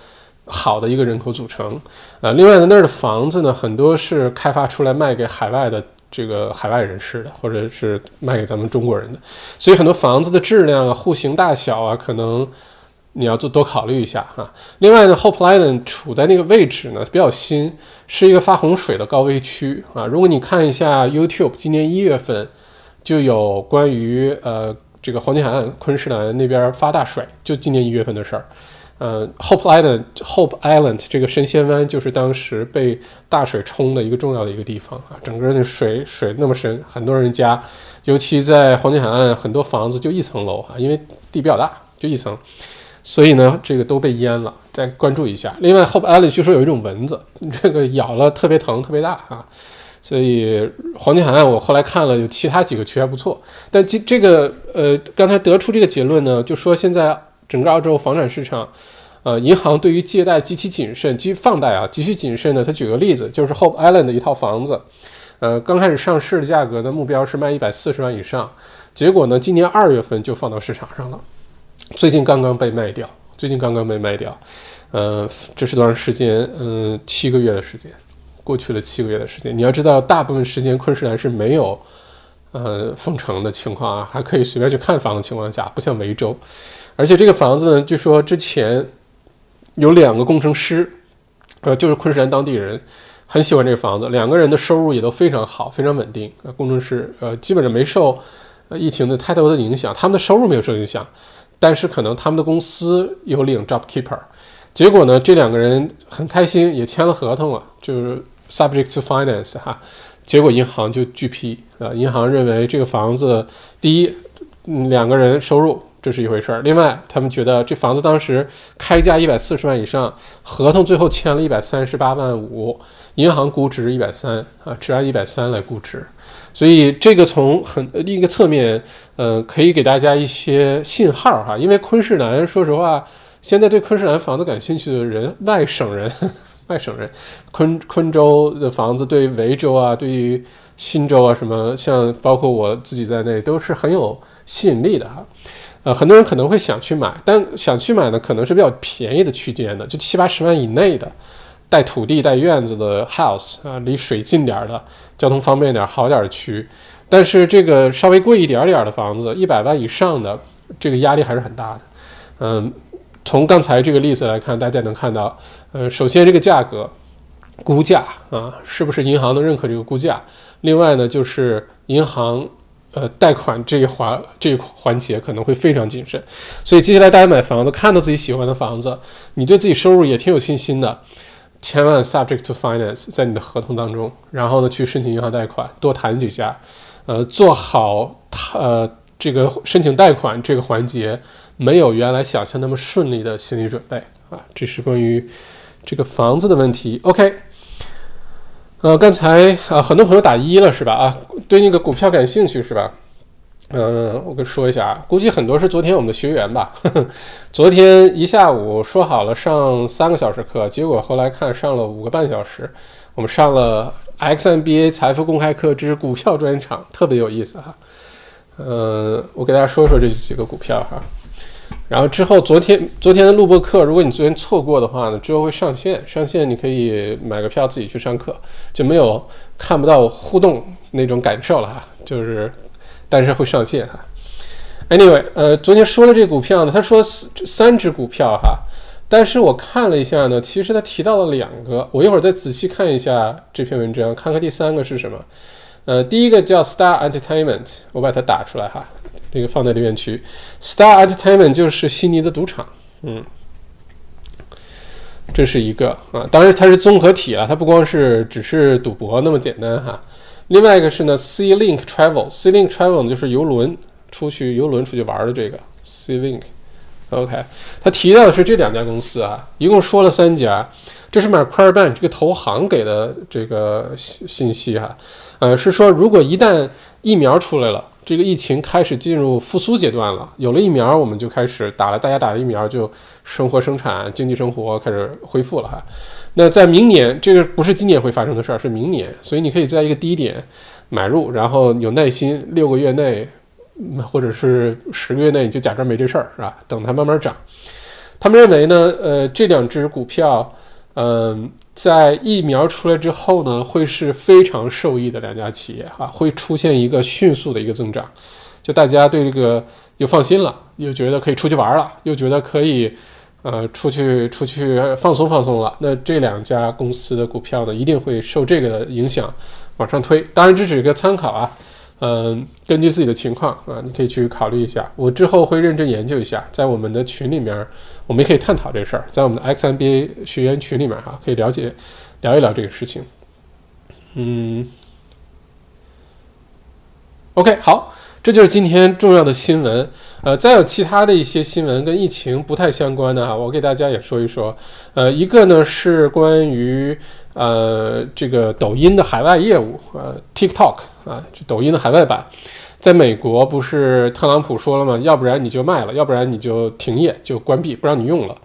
[SPEAKER 1] 好的一个人口组成。呃，另外呢，那儿的房子呢，很多是开发出来卖给海外的这个海外人士的，或者是卖给咱们中国人的，所以很多房子的质量啊、户型大小啊，可能。你要做多考虑一下哈。另外呢，Hope Island 处在那个位置呢比较新，是一个发洪水的高危区啊。如果你看一下 YouTube，今年一月份就有关于呃这个黄金海岸昆士兰那边发大水，就今年一月份的事儿。呃，Hope Island，Hope Island 这个神仙湾就是当时被大水冲的一个重要的一个地方啊，整个那水水那么深，很多人家，尤其在黄金海岸，很多房子就一层楼啊，因为地比较大，就一层，所以呢，这个都被淹了。再关注一下。另外，Hope Island 据说有一种蚊子，这个咬了特别疼，特别大啊。所以黄金海岸，我后来看了，有其他几个区还不错。但这这个呃，刚才得出这个结论呢，就说现在。整个澳洲房产市场，呃，银行对于借贷极其谨慎，极放贷啊，极其谨慎的。他举个例子，就是 Hope Island 的一套房子，呃，刚开始上市的价格呢，目标是卖一百四十万以上，结果呢，今年二月份就放到市场上了，最近刚刚被卖掉，最近刚刚被卖掉，呃，这是多长时间？嗯，七个月的时间，过去了七个月的时间。你要知道，大部分时间昆士兰是没有呃封城的情况啊，还可以随便去看房的情况下，不像维州。而且这个房子呢，据说之前有两个工程师，呃，就是昆士兰当地人，很喜欢这个房子，两个人的收入也都非常好，非常稳定。呃，工程师呃，基本上没受疫情的太多的影响，他们的收入没有受影响，但是可能他们的公司有领 job keeper。结果呢，这两个人很开心，也签了合同了，就是 subject to finance 哈。结果银行就拒批，呃，银行认为这个房子第一，嗯，两个人收入。这是一回事儿。另外，他们觉得这房子当时开价一百四十万以上，合同最后签了一百三十八万五，银行估值一百三啊，只按一百三来估值。所以这个从很另一个侧面，呃，可以给大家一些信号哈。因为昆士兰，说实话，现在对昆士兰房子感兴趣的人，外省人，外省人，昆昆州的房子对维州啊，对于新州啊，什么像包括我自己在内，都是很有吸引力的哈。呃，很多人可能会想去买，但想去买呢，可能是比较便宜的区间的，就七八十万以内的，带土地、带院子的 house 啊，离水近点儿的，交通方便点、好点的区。但是这个稍微贵一点点儿的房子，一百万以上的，这个压力还是很大的。嗯，从刚才这个例子来看，大家能看到，呃，首先这个价格估价啊，是不是银行能认可这个估价？另外呢，就是银行。呃，贷款这一环这一环节可能会非常谨慎，所以接下来大家买房子，看到自己喜欢的房子，你对自己收入也挺有信心的，千万 subject to finance 在你的合同当中，然后呢去申请银行贷款，多谈几家，呃，做好呃这个申请贷款这个环节没有原来想象那么顺利的心理准备啊，这是关于这个房子的问题。OK。呃，刚才啊，很多朋友打一了是吧？啊，对那个股票感兴趣是吧？嗯，我跟说一下啊，估计很多是昨天我们的学员吧。昨天一下午说好了上三个小时课，结果后来看上了五个半小时。我们上了 XMBA 财富公开课之股票专场，特别有意思哈。呃，我给大家说说这几个股票哈。然后之后，昨天昨天的录播课，如果你昨天错过的话呢，之后会上线。上线你可以买个票自己去上课，就没有看不到互动那种感受了哈。就是，但是会上线哈。Anyway，呃，昨天说的这股票呢，他说三三只股票哈，但是我看了一下呢，其实他提到了两个，我一会儿再仔细看一下这篇文章，看看第三个是什么。呃，第一个叫 Star Entertainment，我把它打出来哈。这个放在留言区，Star Entertainment 就是悉尼的赌场，嗯，这是一个啊，当然它是综合体了，它不光是只是赌博那么简单哈。另外一个是呢，Sea Link Travel，Sea Link Travel 就是游轮出去游轮出去玩的这个 Sea Link，OK，他提到的是这两家公司啊，一共说了三家，这是 Macquarie Bank 这个投行给的这个信信息哈，呃，是说如果一旦疫苗出来了。这个疫情开始进入复苏阶段了，有了疫苗，我们就开始打了。大家打了疫苗，就生活生产、经济生活开始恢复了哈。那在明年，这个不是今年会发生的事儿，是明年。所以你可以在一个低点买入，然后有耐心，六个月内或者是十个月内，你就假装没这事儿，是吧？等它慢慢涨。他们认为呢，呃，这两只股票，嗯。在疫苗出来之后呢，会是非常受益的两家企业哈，会出现一个迅速的一个增长，就大家对这个又放心了，又觉得可以出去玩了，又觉得可以，呃，出去出去放松放松了。那这两家公司的股票呢，一定会受这个影响往上推。当然这只是一个参考啊，嗯，根据自己的情况啊，你可以去考虑一下。我之后会认真研究一下，在我们的群里面，我们也可以探讨这事儿，在我们的 XMBA 学员群里面哈，可以了解聊一聊这个事情。嗯，OK，好，这就是今天重要的新闻。呃，再有其他的一些新闻跟疫情不太相关的哈，我给大家也说一说。呃，一个呢是关于。呃，这个抖音的海外业务，呃，TikTok 啊，这抖音的海外版，在美国不是特朗普说了吗？要不然你就卖了，要不然你就停业，就关闭，不让你用了。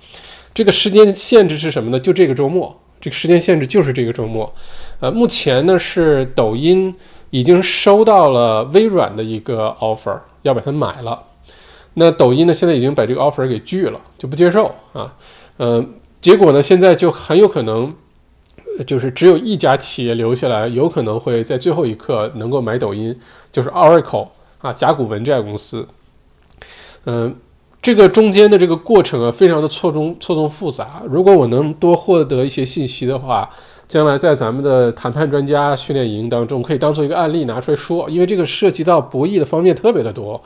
[SPEAKER 1] 这个时间限制是什么呢？就这个周末，这个时间限制就是这个周末。呃，目前呢是抖音已经收到了微软的一个 offer，要把它买了。那抖音呢现在已经把这个 offer 给拒了，就不接受啊。嗯，结果呢现在就很有可能。就是只有一家企业留下来，有可能会在最后一刻能够买抖音，就是 Oracle 啊，甲骨文这家公司。嗯，这个中间的这个过程啊，非常的错综错综复杂。如果我能多获得一些信息的话，将来在咱们的谈判专家训练营当中，可以当做一个案例拿出来说，因为这个涉及到博弈的方面特别的多。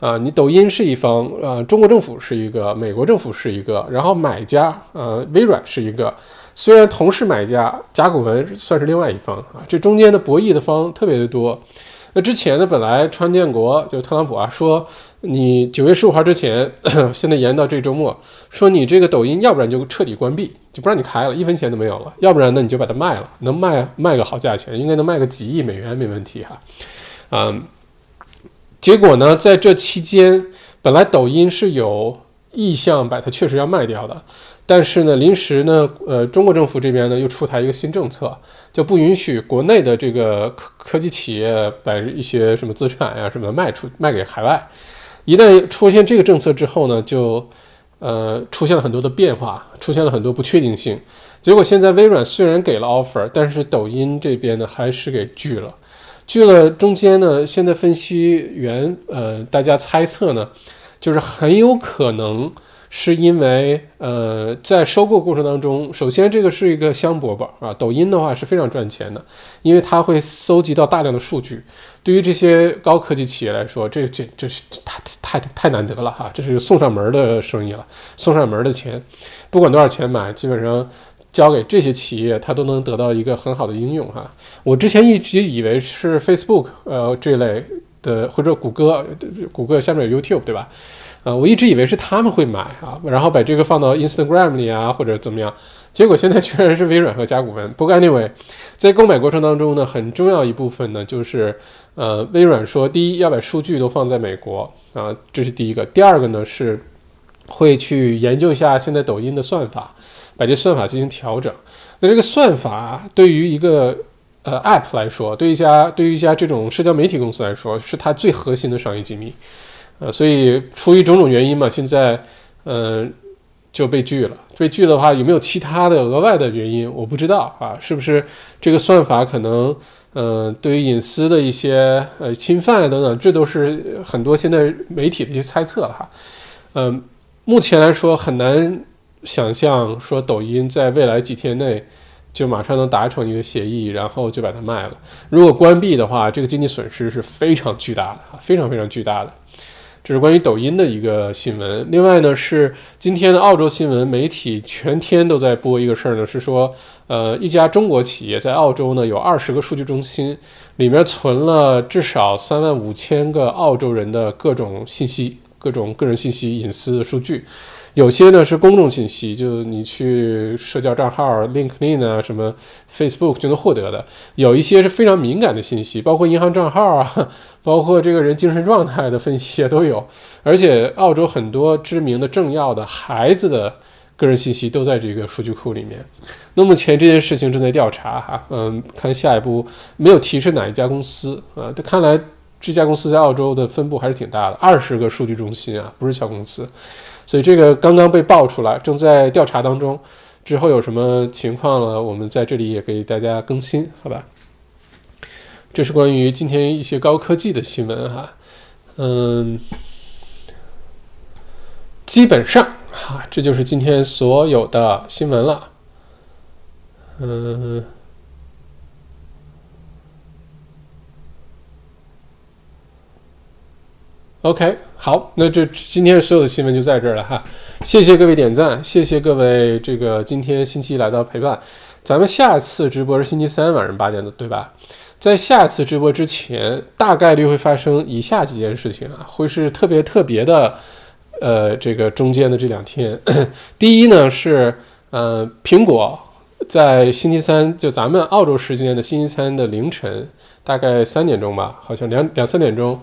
[SPEAKER 1] 啊，你抖音是一方，呃，中国政府是一个，美国政府是一个，然后买家，呃，微软是一个。虽然同是买家，甲骨文算是另外一方啊，这中间的博弈的方特别的多。那之前呢，本来川建国就特朗普啊说，你九月十五号之前，现在延到这周末，说你这个抖音要不然就彻底关闭，就不让你开了，一分钱都没有了；要不然呢，你就把它卖了，能卖卖个好价钱，应该能卖个几亿美元没问题哈。嗯，结果呢，在这期间，本来抖音是有意向把它确实要卖掉的。但是呢，临时呢，呃，中国政府这边呢又出台一个新政策，就不允许国内的这个科科技企业把一些什么资产呀什么卖出卖给海外。一旦出现这个政策之后呢，就呃出现了很多的变化，出现了很多不确定性。结果现在微软虽然给了 offer，但是抖音这边呢还是给拒了。拒了中间呢，现在分析员呃大家猜测呢，就是很有可能。是因为，呃，在收购过程当中，首先这个是一个香饽饽啊。抖音的话是非常赚钱的，因为它会搜集到大量的数据。对于这些高科技企业来说，这这这是太太太难得了哈，这是送上门的生意了，送上门的钱，不管多少钱买，基本上交给这些企业，它都能得到一个很好的应用哈。我之前一直以为是 Facebook，呃，这类的或者谷歌，谷歌下面有 YouTube，对吧？呃，我一直以为是他们会买啊，然后把这个放到 Instagram 里啊，或者怎么样，结果现在居然是微软和甲骨文。不过 anyway，在购买过程当中呢，很重要一部分呢，就是呃，微软说，第一要把数据都放在美国啊，这是第一个；第二个呢是会去研究一下现在抖音的算法，把这算法进行调整。那这个算法对于一个呃 App 来说，对一家对于一家这种社交媒体公司来说，是它最核心的商业机密。呃，所以出于种种原因嘛，现在，呃，就被拒了。被拒的话，有没有其他的额外的原因？我不知道啊，是不是这个算法可能，呃，对于隐私的一些呃侵犯啊等等，这都是很多现在媒体的一些猜测哈。嗯，目前来说很难想象说抖音在未来几天内就马上能达成一个协议，然后就把它卖了。如果关闭的话，这个经济损失是非常巨大的，非常非常巨大的。这是关于抖音的一个新闻。另外呢，是今天的澳洲新闻媒体全天都在播一个事儿呢，是说，呃，一家中国企业在澳洲呢有二十个数据中心，里面存了至少三万五千个澳洲人的各种信息、各种个人信息、隐私的数据。有些呢是公众信息，就你去社交账号 LinkedIn 啊，什么 Facebook 就能获得的；有一些是非常敏感的信息，包括银行账号啊，包括这个人精神状态的分析啊都有。而且澳洲很多知名的政要的孩子的个人信息都在这个数据库里面。那目前这件事情正在调查哈，嗯，看下一步没有提示哪一家公司啊？看来这家公司在澳洲的分布还是挺大的，二十个数据中心啊，不是小公司。所以这个刚刚被爆出来，正在调查当中。之后有什么情况了，我们在这里也给大家更新，好吧？这是关于今天一些高科技的新闻哈。嗯，基本上哈，这就是今天所有的新闻了。嗯，OK，好，那这今天所有的新闻就在这儿了哈，谢谢各位点赞，谢谢各位这个今天星期一来到陪伴，咱们下次直播是星期三晚上八点的，对吧？在下次直播之前，大概率会发生以下几件事情啊，会是特别特别的，呃，这个中间的这两天，第一呢是呃，苹果在星期三就咱们澳洲时间的星期三的凌晨，大概三点钟吧，好像两两三点钟。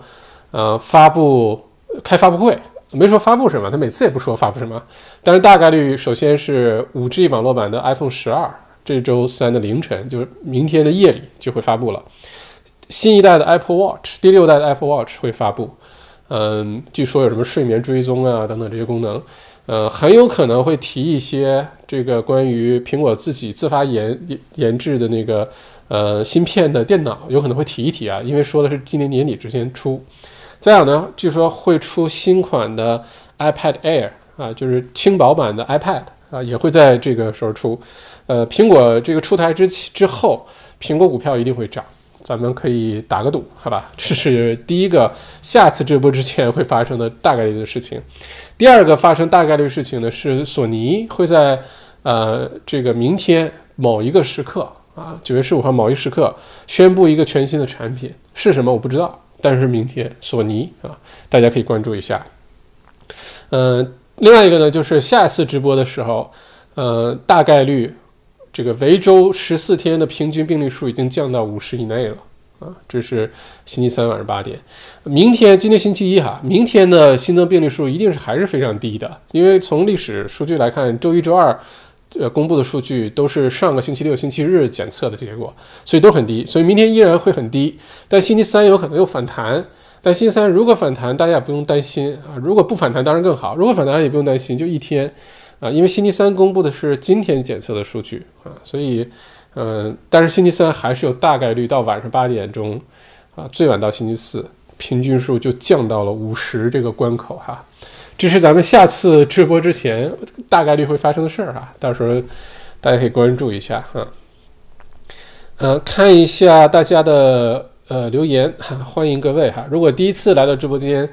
[SPEAKER 1] 呃，发布开发布会，没说发布什么，他每次也不说发布什么，但是大概率首先是五 G 网络版的 iPhone 十二，这周三的凌晨，就是明天的夜里就会发布了。新一代的 Apple Watch，第六代的 Apple Watch 会发布，嗯，据说有什么睡眠追踪啊等等这些功能，呃，很有可能会提一些这个关于苹果自己自发研研制的那个呃芯片的电脑，有可能会提一提啊，因为说的是今年年底之前出。再有呢，据说会出新款的 iPad Air 啊，就是轻薄版的 iPad 啊，也会在这个时候出。呃，苹果这个出台之之后，苹果股票一定会涨，咱们可以打个赌，好吧？这是第一个，下次直播之前会发生的大概率的事情。第二个发生大概率事情呢，是索尼会在呃这个明天某一个时刻啊，九月十五号某一时刻宣布一个全新的产品，是什么我不知道。但是明天索尼啊，大家可以关注一下。嗯，另外一个呢，就是下次直播的时候，呃，大概率这个维州十四天的平均病例数已经降到五十以内了啊。这是星期三晚上八点。明天，今天星期一哈，明天的新增病例数一定是还是非常低的，因为从历史数据来看，周一、周二。呃，公布的数据都是上个星期六、星期日检测的结果，所以都很低，所以明天依然会很低。但星期三有可能又反弹，但星期三如果反弹，大家也不用担心啊。如果不反弹，当然更好；如果反弹，也不用担心，就一天啊，因为星期三公布的是今天检测的数据啊，所以嗯，但是星期三还是有大概率到晚上八点钟啊，最晚到星期四，平均数就降到了五十这个关口哈。这是咱们下次直播之前大概率会发生的事儿哈，到时候大家可以关注一下哈。呃，看一下大家的呃留言哈，欢迎各位哈。如果第一次来到直播间，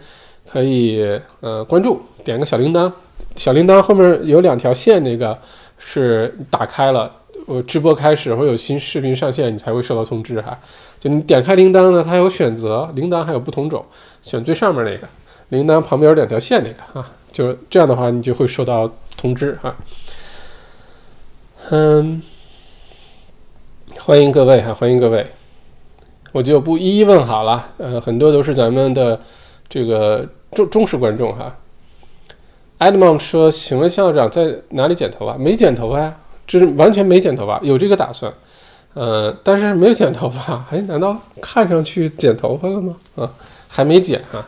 [SPEAKER 1] 可以呃关注，点个小铃铛，小铃铛后面有两条线，那个是打开了，我直播开始会有新视频上线，你才会收到通知哈。就你点开铃铛呢，它有选择，铃铛还有不同种，选最上面那个。铃铛旁边有两条线，那个啊，就是这样的话，你就会收到通知啊。嗯，欢迎各位哈，欢迎各位，我就不一一问好了。呃，很多都是咱们的这个忠忠实观众哈。Edmond 说：“请问校长在哪里剪头发？没剪头发呀，这是完全没剪头发，有这个打算。呃，但是没有剪头发。哎，难道看上去剪头发了吗？啊，还没剪啊。”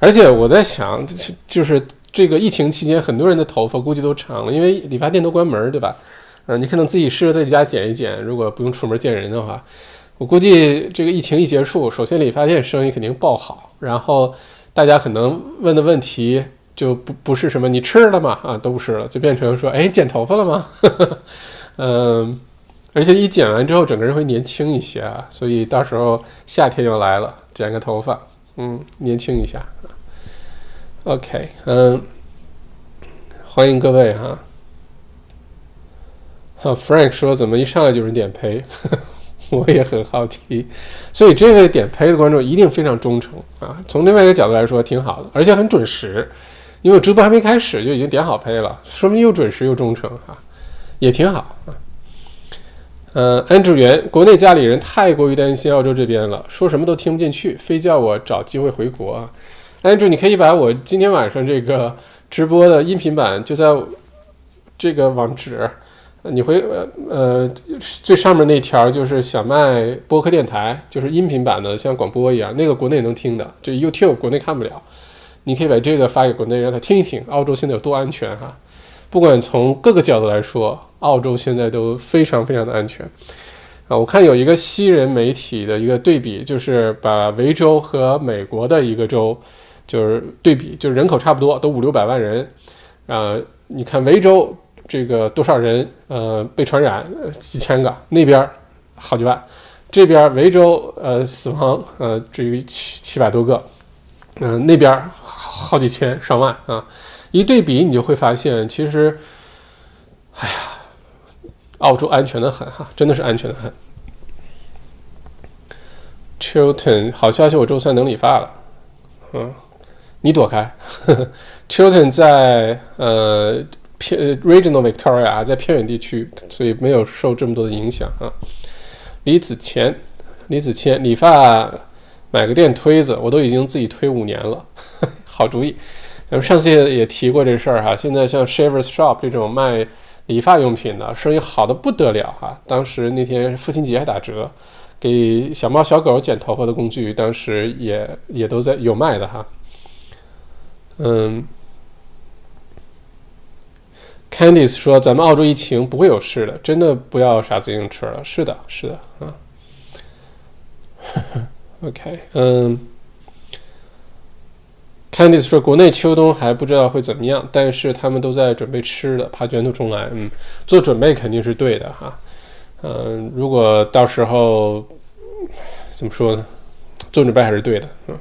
[SPEAKER 1] 而且我在想，就是这个疫情期间，很多人的头发估计都长了，因为理发店都关门，对吧？嗯，你可能自己试着在家剪一剪，如果不用出门见人的话，我估计这个疫情一结束，首先理发店生意肯定爆好，然后大家可能问的问题就不不是什么你吃了吗？啊，都不是了，就变成说，哎，剪头发了吗？嗯，而且一剪完之后，整个人会年轻一些啊，所以到时候夏天要来了，剪个头发。嗯，年轻一下，OK，嗯，欢迎各位哈。好，Frank 说怎么一上来就是点呸？我也很好奇，所以这位点呸的观众一定非常忠诚啊。从另外一个角度来说，挺好的，而且很准时，因为直播还没开始就已经点好呸了，说明又准时又忠诚哈，也挺好啊。呃，安主元，国内家里人太过于担心澳洲这边了，说什么都听不进去，非叫我找机会回国啊。安主，你可以把我今天晚上这个直播的音频版就在这个网址，你会呃呃最上面那条就是小麦播客电台，就是音频版的，像广播一样，那个国内能听的，这 YouTube 国内看不了，你可以把这个发给国内让他听一听，澳洲现在有多安全哈。不管从各个角度来说，澳洲现在都非常非常的安全啊！我看有一个西人媒体的一个对比，就是把维州和美国的一个州就是对比，就是人口差不多，都五六百万人啊。你看维州这个多少人？呃，被传染几千个，那边好几万，这边维州呃死亡呃至于七七百多个，嗯，那边好几千上万啊，一对比你就会发现，其实，哎呀，澳洲安全的很哈，真的是安全的很。Chilton，好消息，我周三能理发了，嗯，你躲开。Chilton 在呃偏 Regional Victoria，在偏远地区，所以没有受这么多的影响啊。李子谦，李子谦理发买个电推子，我都已经自己推五年了，好主意。咱们上次也提过这事儿哈，现在像 Shavers Shop 这种卖理发用品的生意好的不得了哈。当时那天父亲节还打折。给小猫小狗剪头发的工具，当时也也都在有卖的哈。嗯，Candice 说咱们澳洲疫情不会有事的，真的不要啥自行车了。是的，是的啊。OK，嗯，Candice 说国内秋冬还不知道会怎么样，但是他们都在准备吃的，怕卷土重来。嗯，做准备肯定是对的哈。嗯，如果到时候怎么说呢？做准备还是对的。嗯，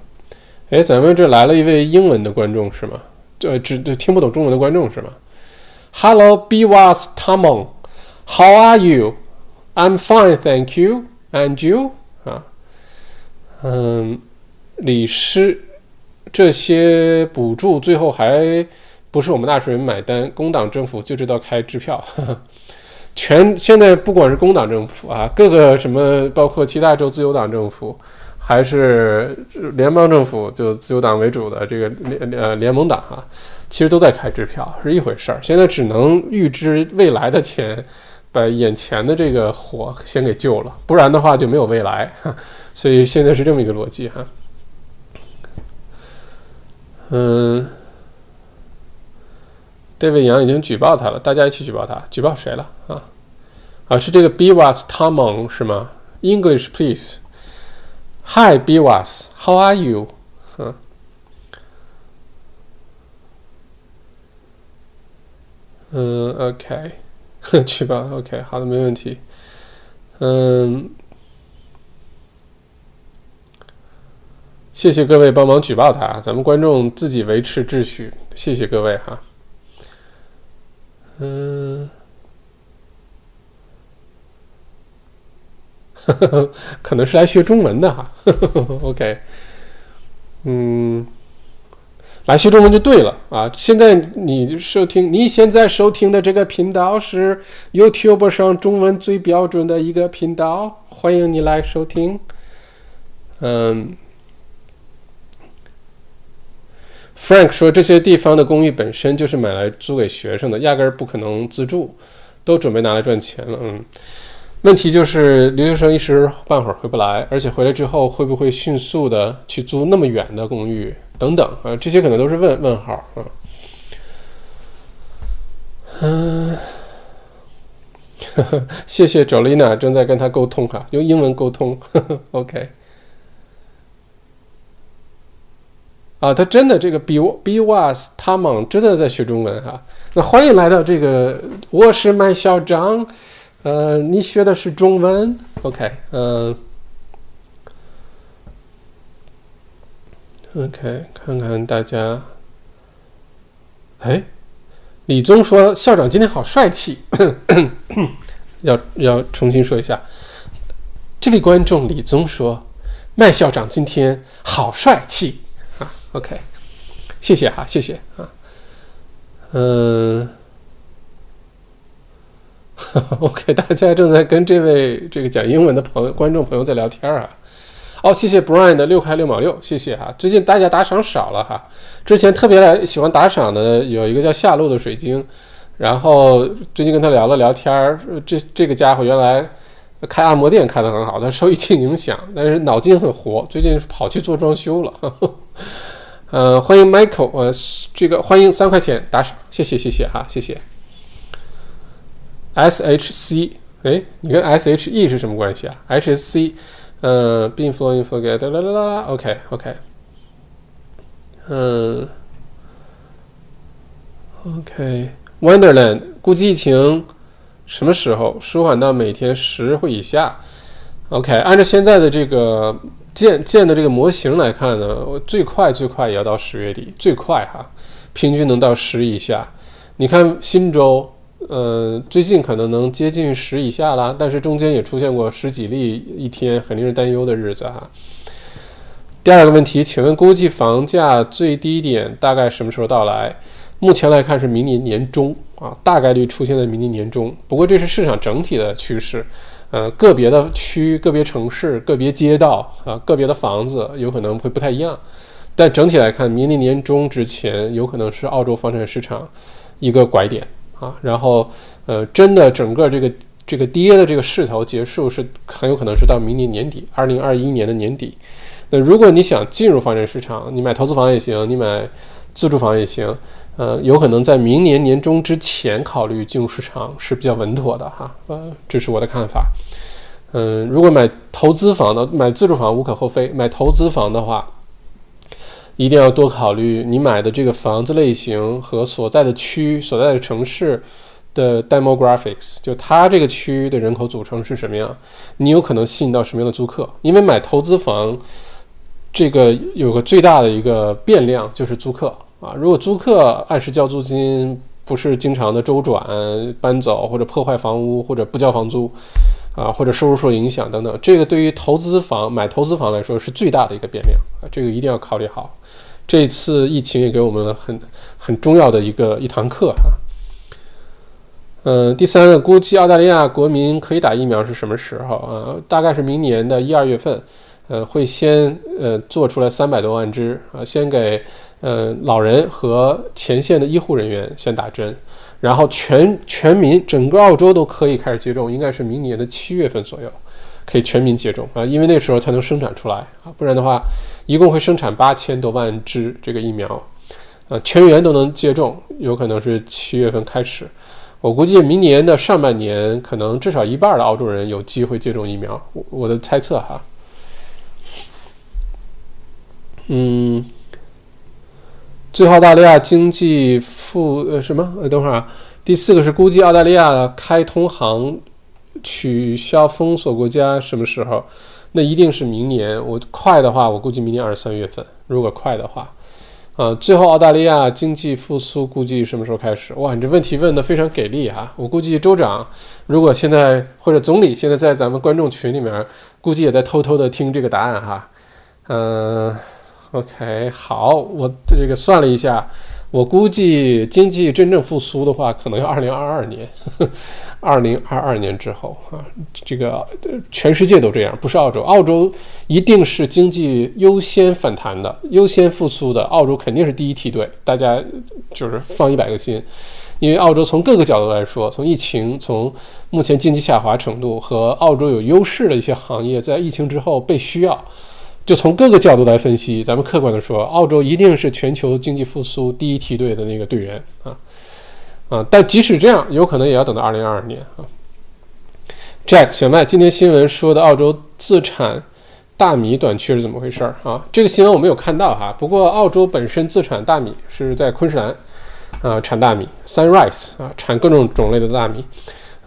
[SPEAKER 1] 哎，咱们这来了一位英文的观众是吗？这只听不懂中文的观众是吗？Hello, B was Tamon. How are you? I'm fine, thank you. And you? 啊，嗯，李诗，这些补助最后还不是我们纳税人买单，工党政府就知道开支票。全现在不管是工党政府啊，各个什么，包括七大洲自由党政府，还是联邦政府，就自由党为主的这个联呃联盟党啊，其实都在开支票，是一回事儿。现在只能预支未来的钱，把眼前的这个火先给救了，不然的话就没有未来。所以现在是这么一个逻辑哈。嗯。David 杨已经举报他了，大家一起举报他。举报谁了啊？啊，是这个 Bwas Tamon 是吗？English please. Hi Bwas，how are you? 嗯，嗯，OK，举报 OK，好的，没问题。嗯，谢谢各位帮忙举报他，咱们观众自己维持秩序，谢谢各位哈。嗯，可能是来学中文的哈。OK，嗯，来学中文就对了啊。现在你收听，你现在收听的这个频道是 YouTube 上中文最标准的一个频道，欢迎你来收听。嗯。Frank 说：“这些地方的公寓本身就是买来租给学生的，压根儿不可能自住，都准备拿来赚钱了。嗯，问题就是留学生一时半会儿回不来，而且回来之后会不会迅速的去租那么远的公寓等等啊？这些可能都是问问号啊。嗯，谢谢 Jolina 正在跟他沟通哈，用英文沟通。呵 呵 OK。”啊，他真的这个 B B was 他们真的在学中文哈。那欢迎来到这个，我是麦校长。呃，你学的是中文？OK，嗯，OK，看看大家。哎，李宗说校长今天好帅气，要要重新说一下。这位观众李宗说，麦校长今天好帅气。OK，谢谢哈，谢谢啊，嗯，OK，大家正在跟这位这个讲英文的朋友、观众朋友在聊天啊。哦，谢谢 Brian 的六块六毛六，谢谢哈。最近大家打赏少了哈，之前特别来喜欢打赏的有一个叫夏露的水晶，然后最近跟他聊了聊天儿，这这个家伙原来开按摩店开的很好，他受疫情影响，但是脑筋很活，最近跑去做装修了。呃，欢迎 Michael，呃，这个欢迎三块钱打赏，谢谢谢谢哈，谢谢。S H C，哎，你跟 S H E 是什么关系啊？H S C，呃，Being flowing forget，啦啦啦啦，OK OK，嗯，OK，Wonderland，估计疫情什么时候舒缓到每天十回以下？OK，按照现在的这个。建建的这个模型来看呢，最快最快也要到十月底，最快哈，平均能到十以下。你看新州，呃，最近可能能接近十以下了，但是中间也出现过十几例一天，很令人担忧的日子哈。第二个问题，请问估计房价最低点大概什么时候到来？目前来看是明年年中啊，大概率出现在明年年中。不过这是市场整体的趋势，呃，个别的区、个别城市、个别街道啊、个别的房子有可能会不太一样。但整体来看，明年年中之前有可能是澳洲房产市场一个拐点啊。然后，呃，真的整个这个这个跌的这个势头结束是很有可能是到明年年底，二零二一年的年底。那如果你想进入房产市场，你买投资房也行，你买自住房也行，呃，有可能在明年年中之前考虑进入市场是比较稳妥的哈，呃，这是我的看法。嗯，如果买投资房的，买自住房无可厚非，买投资房的话，一定要多考虑你买的这个房子类型和所在的区、所在的城市的 demographics，就它这个区的人口组成是什么样，你有可能吸引到什么样的租客，因为买投资房。这个有个最大的一个变量就是租客啊，如果租客按时交租金，不是经常的周转搬走或者破坏房屋或者不交房租啊，或者收入受影响等等，这个对于投资房买投资房来说是最大的一个变量啊，这个一定要考虑好。这次疫情也给我们了很很重要的一个一堂课哈。嗯，第三个，估计澳大利亚国民可以打疫苗是什么时候啊？大概是明年的一二月份。呃，会先呃做出来三百多万只啊，先给呃老人和前线的医护人员先打针，然后全全民整个澳洲都可以开始接种，应该是明年的七月份左右可以全民接种啊，因为那时候才能生产出来啊，不然的话，一共会生产八千多万支这个疫苗，呃，全员都能接种，有可能是七月份开始，我估计明年的上半年可能至少一半的澳洲人有机会接种疫苗，我我的猜测哈。嗯，最后澳大利亚经济复呃什么？呃，等会儿啊。第四个是估计澳大利亚开通航取消封锁国家什么时候？那一定是明年。我快的话，我估计明年二三月份。如果快的话，啊，最后澳大利亚经济复苏估计什么时候开始？哇，你这问题问的非常给力啊！我估计州长如果现在或者总理现在在咱们观众群里面，估计也在偷偷的听这个答案哈。嗯。OK，好，我这个算了一下，我估计经济真正复苏的话，可能要二零二二年，二零二二年之后啊，这个全世界都这样，不是澳洲，澳洲一定是经济优先反弹的，优先复苏的，澳洲肯定是第一梯队，大家就是放一百个心，因为澳洲从各个角度来说，从疫情，从目前经济下滑程度和澳洲有优势的一些行业，在疫情之后被需要。就从各个角度来分析，咱们客观的说，澳洲一定是全球经济复苏第一梯队的那个队员啊啊！但即使这样，有可能也要等到二零二二年啊。Jack 小麦，今天新闻说的澳洲自产大米短缺是怎么回事儿啊？这个新闻我没有看到哈。不过澳洲本身自产大米是在昆士兰啊产大米，Sunrise 啊产各种种类的大米。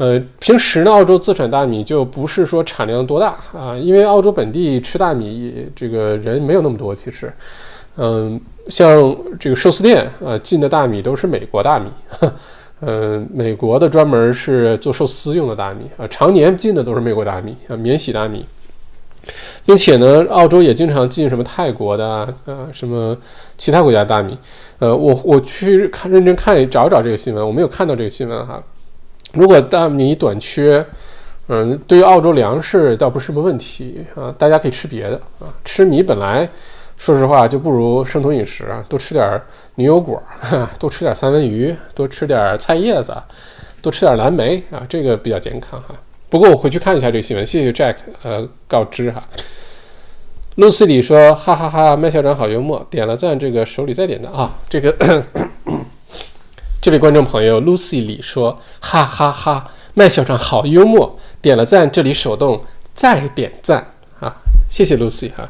[SPEAKER 1] 呃，平时呢，澳洲自产大米就不是说产量多大啊，因为澳洲本地吃大米这个人没有那么多。其实，嗯，像这个寿司店啊进的大米都是美国大米，嗯，美国的专门是做寿司用的大米啊，常年进的都是美国大米啊，免洗大米，并且呢，澳洲也经常进什么泰国的啊，什么其他国家大米。呃，我我去看认真看找找这个新闻，我没有看到这个新闻哈。如果大米短缺，嗯，对于澳洲粮食倒不是什么问题啊，大家可以吃别的啊。吃米本来，说实话就不如生酮饮食啊，多吃点牛油果，多吃点三文鱼，多吃点菜叶子，多吃点蓝莓啊，这个比较健康哈。不过我回去看一下这个新闻，谢谢 Jack，呃，告知哈。露西里说：“哈哈哈，麦校长好幽默，点了赞，这个手里再点的啊，这个。”这位观众朋友 Lucy 李说：“哈哈哈，麦校长好幽默，点了赞，这里手动再点赞啊，谢谢 Lucy 哈，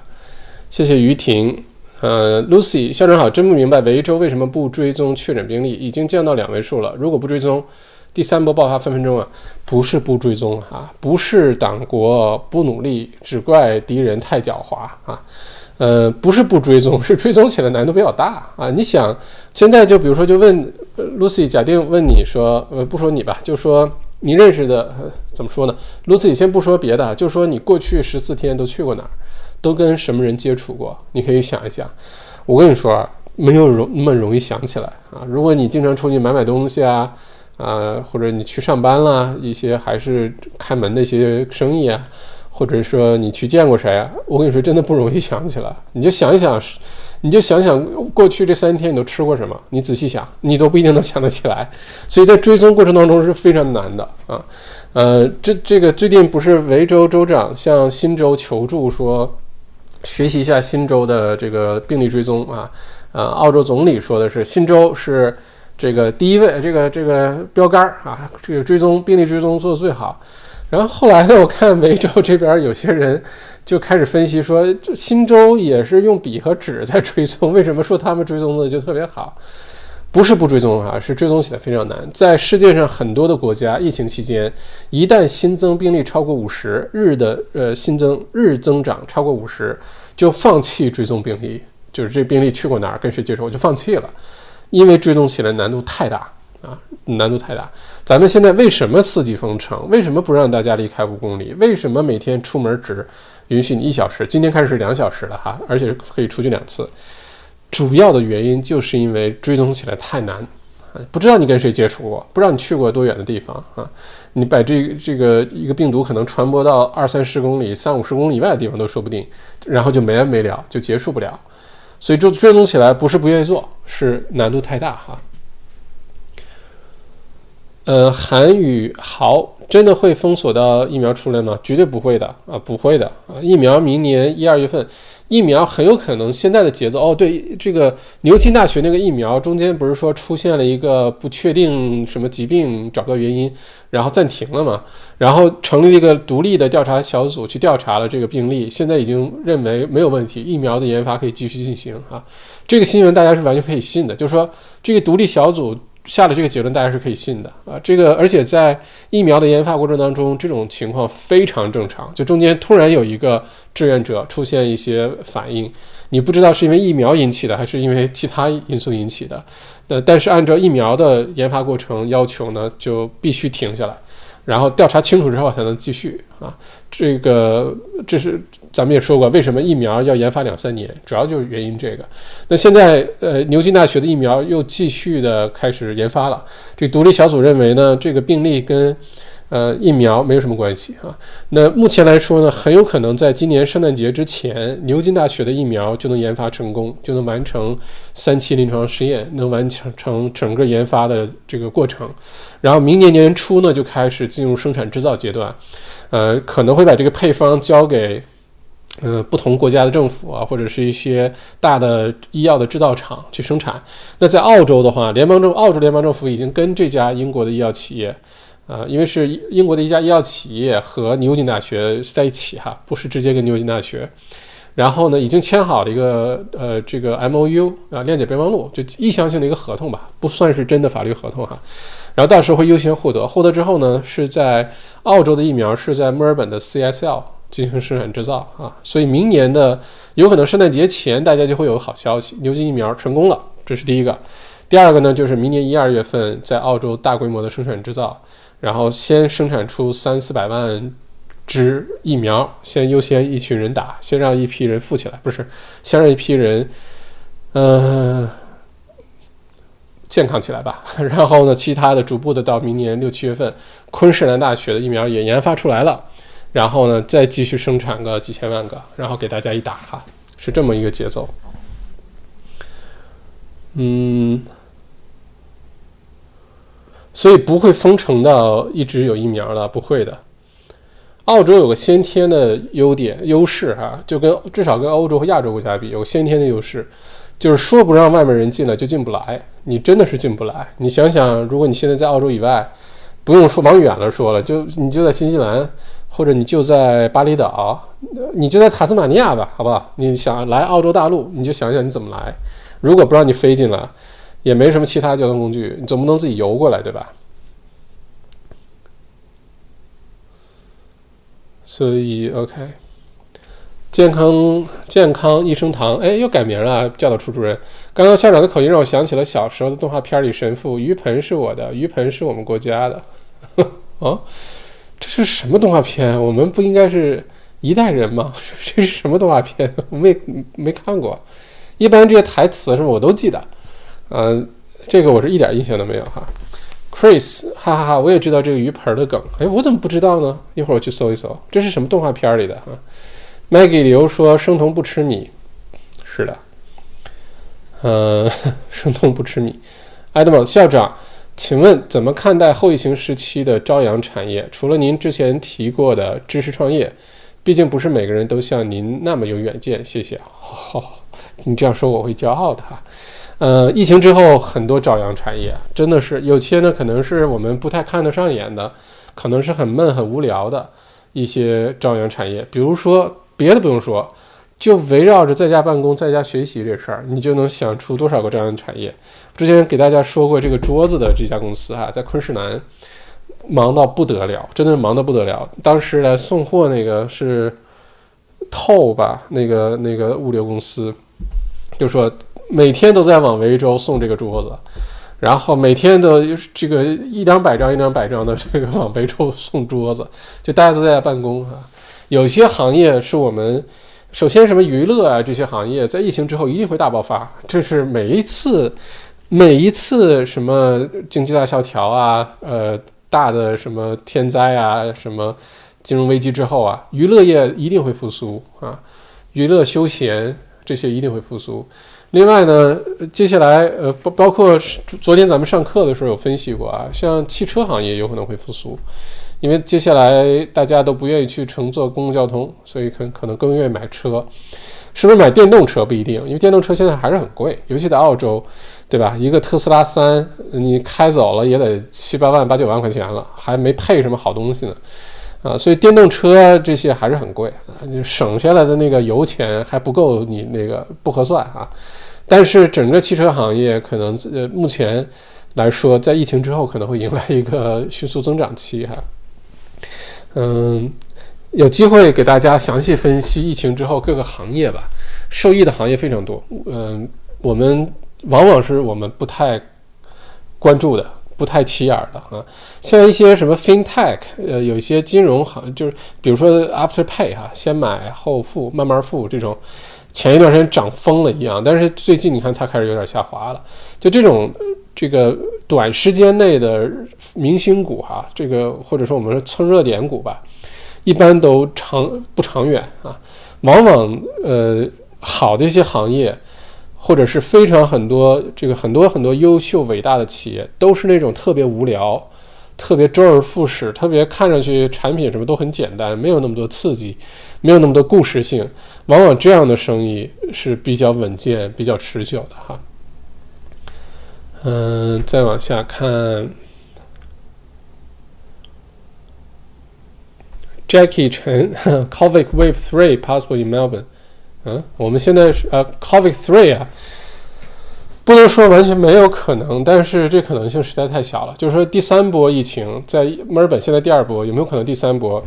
[SPEAKER 1] 谢谢于婷，呃，Lucy 校长好，真不明白维州为什么不追踪确诊病例，已经降到两位数了，如果不追踪，第三波爆发分分钟啊，不是不追踪啊，不是党国不努力，只怪敌人太狡猾啊。呃，不是不追踪，是追踪起来难度比较大啊。你想，现在就比如说，就问 Lucy，假定问你说，呃，不说你吧，就说你认识的，怎么说呢？Lucy，先不说别的，就说你过去十四天都去过哪儿，都跟什么人接触过？你可以想一想。我跟你说，没有容那么容易想起来啊。如果你经常出去买买东西啊，啊，或者你去上班啦，一些还是开门的一些生意啊。或者说你去见过谁啊？我跟你说，真的不容易想起来。你就想一想，你就想想过去这三天你都吃过什么？你仔细想，你都不一定能想得起来。所以在追踪过程当中是非常难的啊。呃，这这个最近不是维州州长向新州求助，说学习一下新州的这个病例追踪啊。呃，澳洲总理说的是新州是这个第一位，这个这个标杆啊，这个追踪病例追踪做的最好。然后后来呢？我看维州这边有些人就开始分析说，这新州也是用笔和纸在追踪，为什么说他们追踪的就特别好？不是不追踪啊，是追踪起来非常难。在世界上很多的国家，疫情期间一旦新增病例超过五十日的呃新增日增长超过五十，就放弃追踪病例，就是这病例去过哪儿，跟谁接触，我就放弃了，因为追踪起来难度太大。啊，难度太大。咱们现在为什么四级封城？为什么不让大家离开五公里？为什么每天出门只允许你一小时？今天开始是两小时了哈，而且可以出去两次。主要的原因就是因为追踪起来太难啊，不知道你跟谁接触过，不知道你去过多远的地方啊，你把这这个一个病毒可能传播到二三十公里、三五十公里以外的地方都说不定，然后就没完没了，就结束不了。所以追追踪起来不是不愿意做，是难度太大哈。呃，韩宇豪真的会封锁到疫苗出来吗？绝对不会的啊，不会的啊！疫苗明年一二月份，疫苗很有可能现在的节奏哦。对，这个牛津大学那个疫苗中间不是说出现了一个不确定什么疾病，找不到原因，然后暂停了嘛？然后成立了一个独立的调查小组去调查了这个病例，现在已经认为没有问题，疫苗的研发可以继续进行啊。这个新闻大家是完全可以信的，就是说这个独立小组。下了这个结论大家是可以信的啊，这个而且在疫苗的研发过程当中，这种情况非常正常。就中间突然有一个志愿者出现一些反应，你不知道是因为疫苗引起的还是因为其他因素引起的，呃，但是按照疫苗的研发过程要求呢，就必须停下来。然后调查清楚之后才能继续啊，这个这是咱们也说过，为什么疫苗要研发两三年，主要就是原因这个。那现在呃，牛津大学的疫苗又继续的开始研发了，这独立小组认为呢，这个病例跟。呃，疫苗没有什么关系啊。那目前来说呢，很有可能在今年圣诞节之前，牛津大学的疫苗就能研发成功，就能完成三期临床试验，能完成成整个研发的这个过程。然后明年年初呢，就开始进入生产制造阶段。呃，可能会把这个配方交给呃不同国家的政府啊，或者是一些大的医药的制造厂去生产。那在澳洲的话，联邦政澳洲联邦政府已经跟这家英国的医药企业。呃，因为是英国的一家医药企业和牛津大学在一起哈，不是直接跟牛津大学。然后呢，已经签好了一个呃这个 M O U 啊谅解备忘录，就意向性的一个合同吧，不算是真的法律合同哈。然后到时候会优先获得，获得之后呢，是在澳洲的疫苗是在墨尔本的 C S L 进行生产制造啊，所以明年的有可能圣诞节前大家就会有好消息，牛津疫苗成功了，这是第一个。第二个呢，就是明年一二月份在澳洲大规模的生产制造。然后先生产出三四百万支疫苗，先优先一群人打，先让一批人富起来，不是，先让一批人，嗯，健康起来吧。然后呢，其他的逐步的到明年六七月份，昆士兰大学的疫苗也研发出来了，然后呢，再继续生产个几千万个，然后给大家一打哈，是这么一个节奏。嗯。所以不会封城到一直有疫苗了，不会的。澳洲有个先天的优点优势哈，就跟至少跟欧洲和亚洲国家比，有先天的优势，就是说不让外面人进来就进不来，你真的是进不来。你想想，如果你现在在澳洲以外，不用说往远了说了，就你就在新西兰，或者你就在巴厘岛，你就在塔斯马尼亚吧，好不好？你想来澳洲大陆，你就想想你怎么来。如果不让你飞进来。也没什么其他交通工具，你总不能自己游过来，对吧？所以 OK，健康健康益生堂，哎，又改名了，叫到处主任。刚刚校长的口音让我想起了小时候的动画片里神父鱼盆是我的，鱼盆是我们国家的。哦，这是什么动画片？我们不应该是一代人吗？这是什么动画片？我没没看过。一般这些台词是我都记得。嗯，这个我是一点印象都没有哈。Chris，哈哈哈，我也知道这个鱼盆的梗。哎，我怎么不知道呢？一会儿我去搜一搜，这是什么动画片里的哈？Maggie 刘说：“生酮不吃米。”是的，呃，生酮不吃米。Adam 校长，请问怎么看待后疫情时期的朝阳产业？除了您之前提过的知识创业，毕竟不是每个人都像您那么有远见。谢谢。你这样说我会骄傲的哈。呃，疫情之后，很多朝阳产业真的是有些呢，可能是我们不太看得上眼的，可能是很闷、很无聊的一些朝阳产业。比如说，别的不用说，就围绕着在家办公、在家学习这事儿，你就能想出多少个朝阳产业。之前给大家说过，这个桌子的这家公司哈，在昆士兰忙到不得了，真的是忙到不得了。当时来送货那个是透吧，那个那个物流公司就说。每天都在往维州送这个桌子，然后每天都这个一两百张、一两百张的这个往维州送桌子，就大家都在办公啊。有些行业是我们首先什么娱乐啊这些行业，在疫情之后一定会大爆发。这是每一次每一次什么经济大萧条啊，呃大的什么天灾啊，什么金融危机之后啊，娱乐业一定会复苏啊，娱乐休闲这些一定会复苏。另外呢，接下来呃包包括昨天咱们上课的时候有分析过啊，像汽车行业有可能会复苏，因为接下来大家都不愿意去乘坐公共交通，所以可可能更愿意买车，是不是买电动车不一定，因为电动车现在还是很贵，尤其在澳洲，对吧？一个特斯拉三你开走了也得七八万八九万块钱了，还没配什么好东西呢。啊，所以电动车这些还是很贵啊，你省下来的那个油钱还不够你那个不合算啊。但是整个汽车行业可能呃目前来说，在疫情之后可能会迎来一个迅速增长期哈。嗯，有机会给大家详细分析疫情之后各个行业吧，受益的行业非常多。嗯，我们往往是我们不太关注的。不太起眼的啊，像一些什么 FinTech，呃，有一些金融行，就是比如说 Afterpay 哈，先买后付，慢慢付这种，前一段时间涨疯了一样，但是最近你看它开始有点下滑了。就这种这个短时间内的明星股哈，这个或者说我们说蹭热点股吧，一般都长不长远啊，往往呃好的一些行业。或者是非常很多这个很多很多优秀伟大的企业，都是那种特别无聊、特别周而复始、特别看上去产品什么都很简单，没有那么多刺激，没有那么多故事性。往往这样的生意是比较稳健、比较持久的哈。嗯，再往下看，Jackie Chen Covid Wave Three possible in Melbourne。嗯，我们现在是呃，Covid three 啊，不能说完全没有可能，但是这可能性实在太小了。就是说，第三波疫情在墨尔本，现在第二波有没有可能第三波？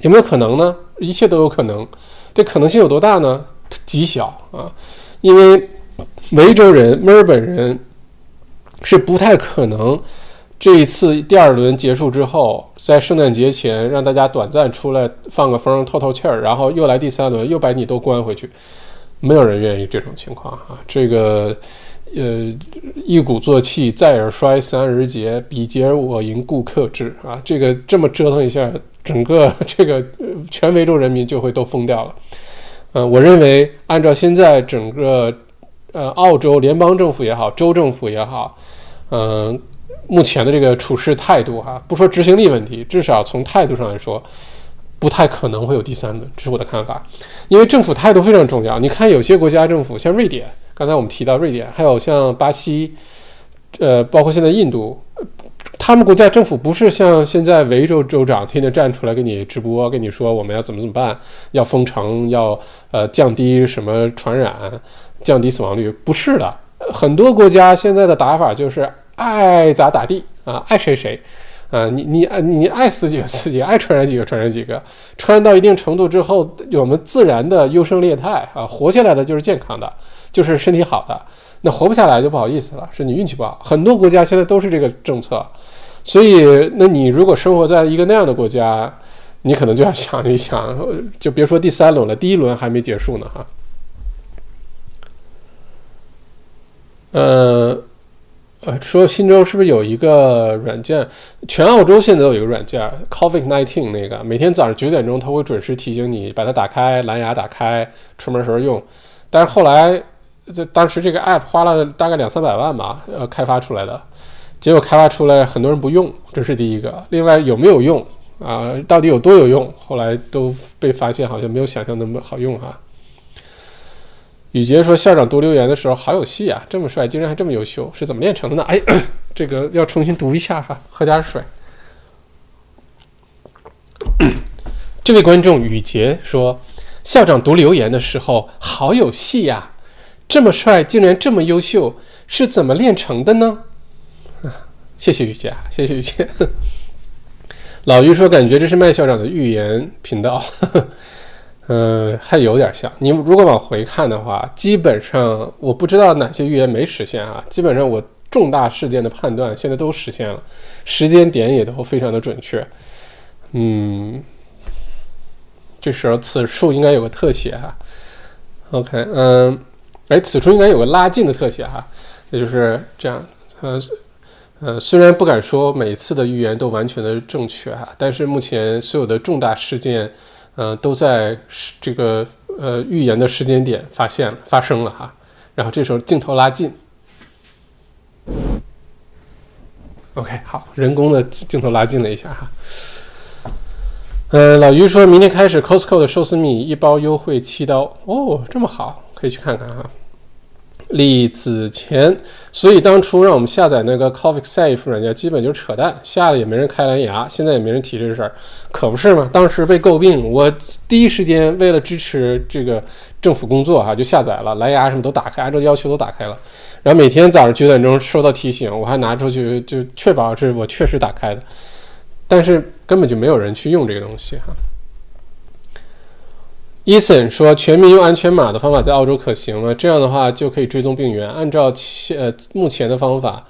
[SPEAKER 1] 有没有可能呢？一切都有可能。这可能性有多大呢？极小啊，因为维州人、墨尔本人是不太可能。这一次第二轮结束之后，在圣诞节前让大家短暂出来放个风、透透气儿，然后又来第三轮，又把你都关回去，没有人愿意这种情况啊！这个，呃，一鼓作气，再而衰，三而竭，彼竭我盈，故克制啊！这个这么折腾一下，整个这个全维州人民就会都疯掉了。嗯，我认为按照现在整个呃澳洲联邦政府也好，州政府也好，嗯。目前的这个处事态度，哈，不说执行力问题，至少从态度上来说，不太可能会有第三轮，这是我的看法。因为政府态度非常重要。你看，有些国家政府，像瑞典，刚才我们提到瑞典，还有像巴西，呃，包括现在印度，他们国家政府不是像现在维州州长天天站出来给你直播，跟你说我们要怎么怎么办，要封城，要呃降低什么传染，降低死亡率，不是的。很多国家现在的打法就是。爱咋咋地啊，爱谁谁，啊，你你你爱死几个死几个，爱传染几个传染几个，传染到一定程度之后，我们自然的优胜劣汰啊，活下来的就是健康的，就是身体好的，那活不下来就不好意思了，是你运气不好。很多国家现在都是这个政策，所以那你如果生活在一个那样的国家，你可能就要想一想，就别说第三轮了，第一轮还没结束呢哈。呃。呃，说新州是不是有一个软件？全澳洲现在都有一个软件，Covid nineteen 那个，每天早上九点钟它会准时提醒你把它打开，蓝牙打开，出门时候用。但是后来，这当时这个 app 花了大概两三百万吧，呃，开发出来的，结果开发出来很多人不用，这是第一个。另外有没有用啊？到底有多有用？后来都被发现好像没有想象那么好用哈。雨杰说：“校长读留言的时候好有戏啊，这么帅，竟然还这么优秀，是怎么练成的呢？”哎，这个要重新读一下哈，喝点水。这位观众雨杰说：“校长读留言的时候好有戏呀，这么帅，竟然这么优秀，是怎么练成的呢？”啊 谢谢雨杰，谢谢雨杰。老于说：“感觉这是麦校长的预言频道。”呃，还有点像。你如果往回看的话，基本上我不知道哪些预言没实现啊。基本上我重大事件的判断现在都实现了，时间点也都非常的准确。嗯，这时候此处应该有个特写哈。OK，嗯，哎，此处应该有个拉近的特写哈。那就是这样。呃呃，虽然不敢说每次的预言都完全的正确哈，但是目前所有的重大事件。呃，都在这个呃预言的时间点发现了发生了哈，然后这时候镜头拉近，OK，好，人工的镜头拉近了一下哈。嗯，老于说明天开始 Costco 的寿司米一包优惠七刀哦，这么好，可以去看看哈。李子钱，所以当初让我们下载那个 Covid Safe 软件，基本就扯淡，下了也没人开蓝牙，现在也没人提这事儿，可不是嘛？当时被诟病，我第一时间为了支持这个政府工作哈，就下载了蓝牙什么都打开，按照要求都打开了，然后每天早上九点钟收到提醒，我还拿出去就确保是我确实打开的，但是根本就没有人去用这个东西哈。森说：“全民用安全码的方法在澳洲可行吗？这样的话就可以追踪病源。按照呃目前的方法，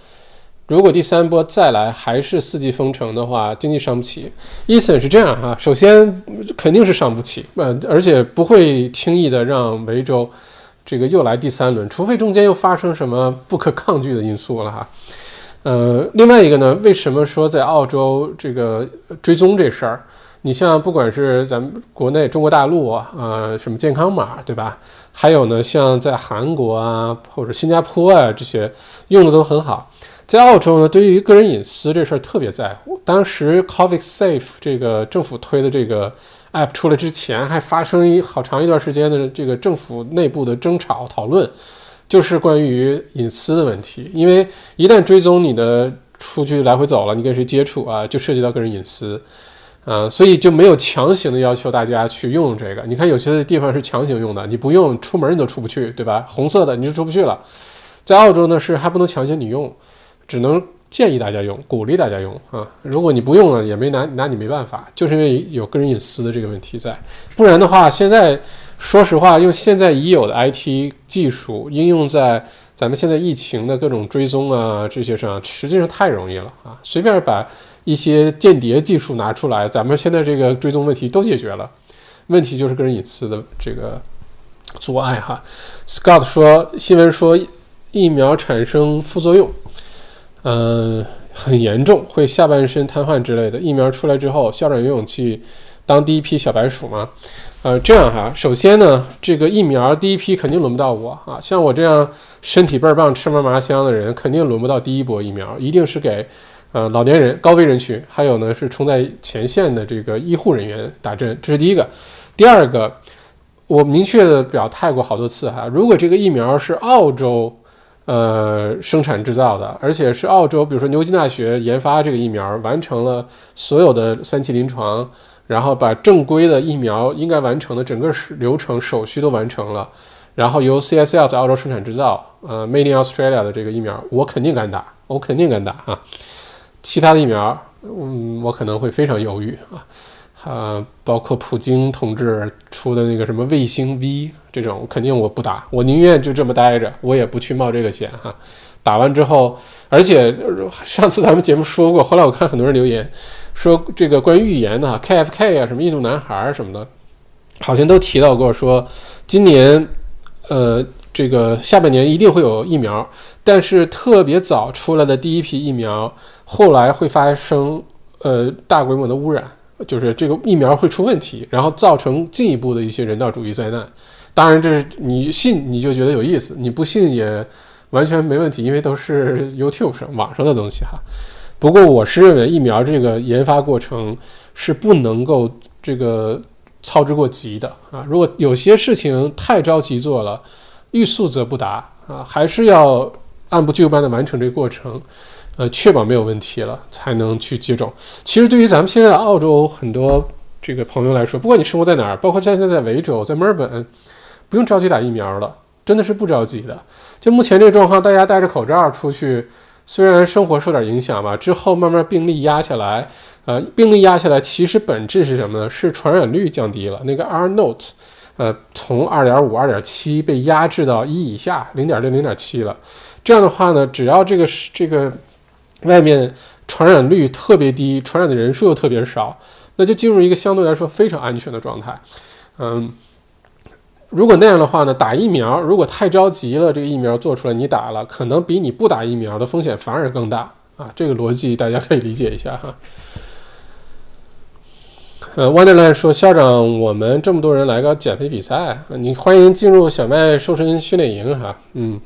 [SPEAKER 1] 如果第三波再来还是四季封城的话，经济伤不起。”伊森是这样哈，首先肯定是伤不起，呃，而且不会轻易的让维州这个又来第三轮，除非中间又发生什么不可抗拒的因素了哈。呃，另外一个呢，为什么说在澳洲这个追踪这事儿？你像不管是咱们国内中国大陆啊，呃，什么健康码，对吧？还有呢，像在韩国啊或者新加坡啊这些用的都很好。在澳洲呢，对于个人隐私这事儿特别在乎。当时 Covid Safe 这个政府推的这个 app 出来之前，还发生一好长一段时间的这个政府内部的争吵讨论，就是关于隐私的问题。因为一旦追踪你的出去来回走了，你跟谁接触啊，就涉及到个人隐私。呃，所以就没有强行的要求大家去用这个。你看有些地方是强行用的，你不用出门你都出不去，对吧？红色的你就出不去了。在澳洲呢是还不能强行你用，只能建议大家用，鼓励大家用啊。如果你不用了，也没拿拿你没办法，就是因为有个人隐私的这个问题在。不然的话，现在说实话，用现在已有的 IT 技术应用在咱们现在疫情的各种追踪啊这些上，实际上太容易了啊，随便把。一些间谍技术拿出来，咱们现在这个追踪问题都解决了。问题就是个人隐私的这个阻碍哈。Scott 说，新闻说疫苗产生副作用，嗯，很严重，会下半身瘫痪之类的。疫苗出来之后，校长有勇气当第一批小白鼠吗？呃，这样哈，首先呢，这个疫苗第一批肯定轮不到我啊，像我这样身体倍儿棒、吃嘛嘛香的人，肯定轮不到第一波疫苗，一定是给。呃，老年人、高危人群，还有呢是冲在前线的这个医护人员打针，这是第一个。第二个，我明确的表态过好多次哈，如果这个疫苗是澳洲呃生产制造的，而且是澳洲，比如说牛津大学研发这个疫苗，完成了所有的三期临床，然后把正规的疫苗应该完成的整个流程手续都完成了，然后由 CSL 在澳洲生产制造，呃，Made in Australia 的这个疫苗，我肯定敢打，我肯定敢打哈。其他的疫苗嗯，我可能会非常犹豫啊。啊，包括普京同志出的那个什么卫星 V 这种，肯定我不打，我宁愿就这么待着，我也不去冒这个险哈。打完之后，而且上次咱们节目说过，后来我看很多人留言说这个关于预言的 KFK 啊，什么印度男孩什么的，好像都提到过说今年呃这个下半年一定会有疫苗，但是特别早出来的第一批疫苗后来会发生呃大规模的污染。就是这个疫苗会出问题，然后造成进一步的一些人道主义灾难。当然，这是你信你就觉得有意思，你不信也完全没问题，因为都是 YouTube 上网上的东西哈。不过，我是认为疫苗这个研发过程是不能够这个操之过急的啊。如果有些事情太着急做了，欲速则不达啊，还是要按部就班的完成这个过程。呃，确保没有问题了，才能去接种。其实对于咱们现在澳洲很多这个朋友来说，不管你生活在哪儿，包括现在在维州、在墨尔本，不用着急打疫苗了，真的是不着急的。就目前这个状况，大家戴着口罩出去，虽然生活受点影响吧，之后慢慢病例压下来，呃，病例压下来，其实本质是什么呢？是传染率降低了。那个 R Note，呃，从二点五、二点七被压制到一以下，零点六、零点七了。这样的话呢，只要这个这个。外面传染率特别低，传染的人数又特别少，那就进入一个相对来说非常安全的状态。嗯，如果那样的话呢，打疫苗如果太着急了，这个疫苗做出来你打了，可能比你不打疫苗的风险反而更大啊。这个逻辑大家可以理解一下哈。呃，Wonderland 说校长，我们这么多人来个减肥比赛，你欢迎进入小麦瘦身训练营哈。嗯，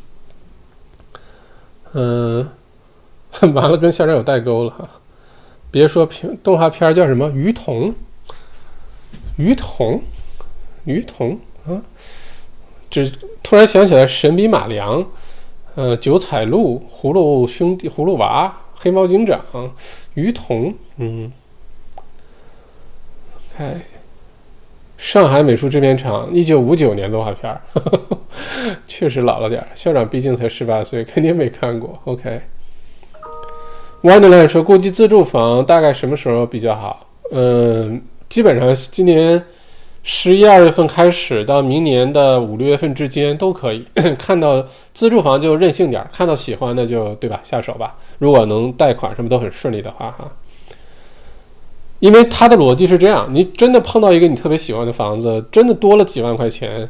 [SPEAKER 1] 嗯。完了，跟校长有代沟了哈！别说片动画片叫什么鱼童，鱼童，鱼童啊！这突然想起来神笔马良，呃，九彩鹿、葫芦兄弟、葫芦娃、黑猫警长、鱼童，嗯，哎，上海美术制片厂一九五九年动画片儿，确实老了点儿。校长毕竟才十八岁，肯定没看过。OK。Wonderland 说：“估计自住房大概什么时候比较好？嗯，基本上今年十一二月份开始到明年的五六月份之间都可以。看到自住房就任性点，看到喜欢的就对吧，下手吧。如果能贷款什么都很顺利的话，哈。因为他的逻辑是这样：你真的碰到一个你特别喜欢的房子，真的多了几万块钱。”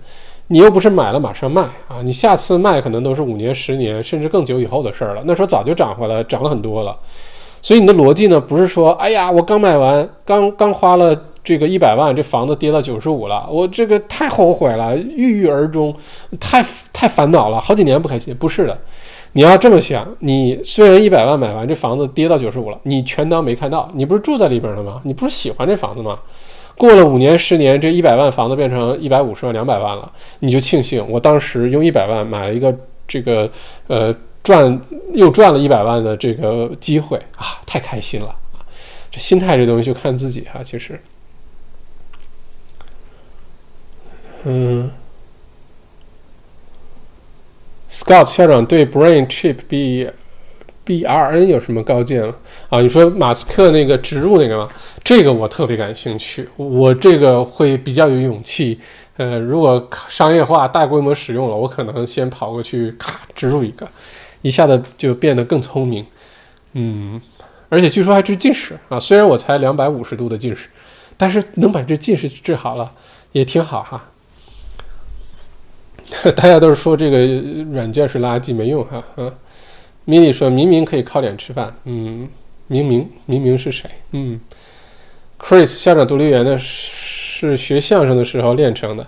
[SPEAKER 1] 你又不是买了马上卖啊！你下次卖可能都是五年、十年，甚至更久以后的事儿了。那时候早就涨回来，涨了很多了。所以你的逻辑呢，不是说，哎呀，我刚买完，刚刚花了这个一百万，这房子跌到九十五了，我这个太后悔了，郁郁而终，太太烦恼了，好几年不开心。不是的，你要这么想，你虽然一百万买完，这房子跌到九十五了，你全当没看到。你不是住在里边了吗？你不是喜欢这房子吗？过了五年、十年，这一百万房子变成一百五十万、两百万了，你就庆幸我当时用一百万买了一个这个呃赚又赚了一百万的这个机会啊，太开心了啊！这心态这东西就看自己哈，其实，嗯，Scott 校长对 Brain Chip B。B R N 有什么高见了啊？你说马斯克那个植入那个吗？这个我特别感兴趣，我这个会比较有勇气。呃，如果商业化、大规模使用了，我可能先跑过去咔植入一个，一下子就变得更聪明。嗯，而且据说还治近视啊。虽然我才两百五十度的近视，但是能把这近视治好了也挺好哈。大家都是说这个软件是垃圾，没用哈，嗯。米莉说明明可以靠脸吃饭，嗯，明明明明是谁？嗯，Chris 校长读留言呢是学相声的时候练成的，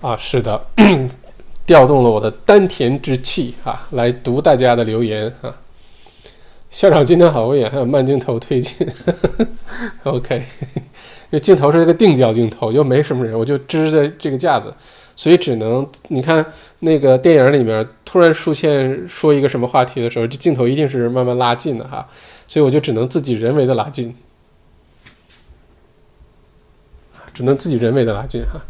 [SPEAKER 1] 啊，是的，调动了我的丹田之气啊，来读大家的留言啊。校长今天好威严，还有慢镜头推进，OK，因为镜头是一个定焦镜头，又没什么人，我就支着这个架子。所以只能你看那个电影里面突然出现说一个什么话题的时候，这镜头一定是慢慢拉近的哈，所以我就只能自己人为的拉近，只能自己人为的拉近哈。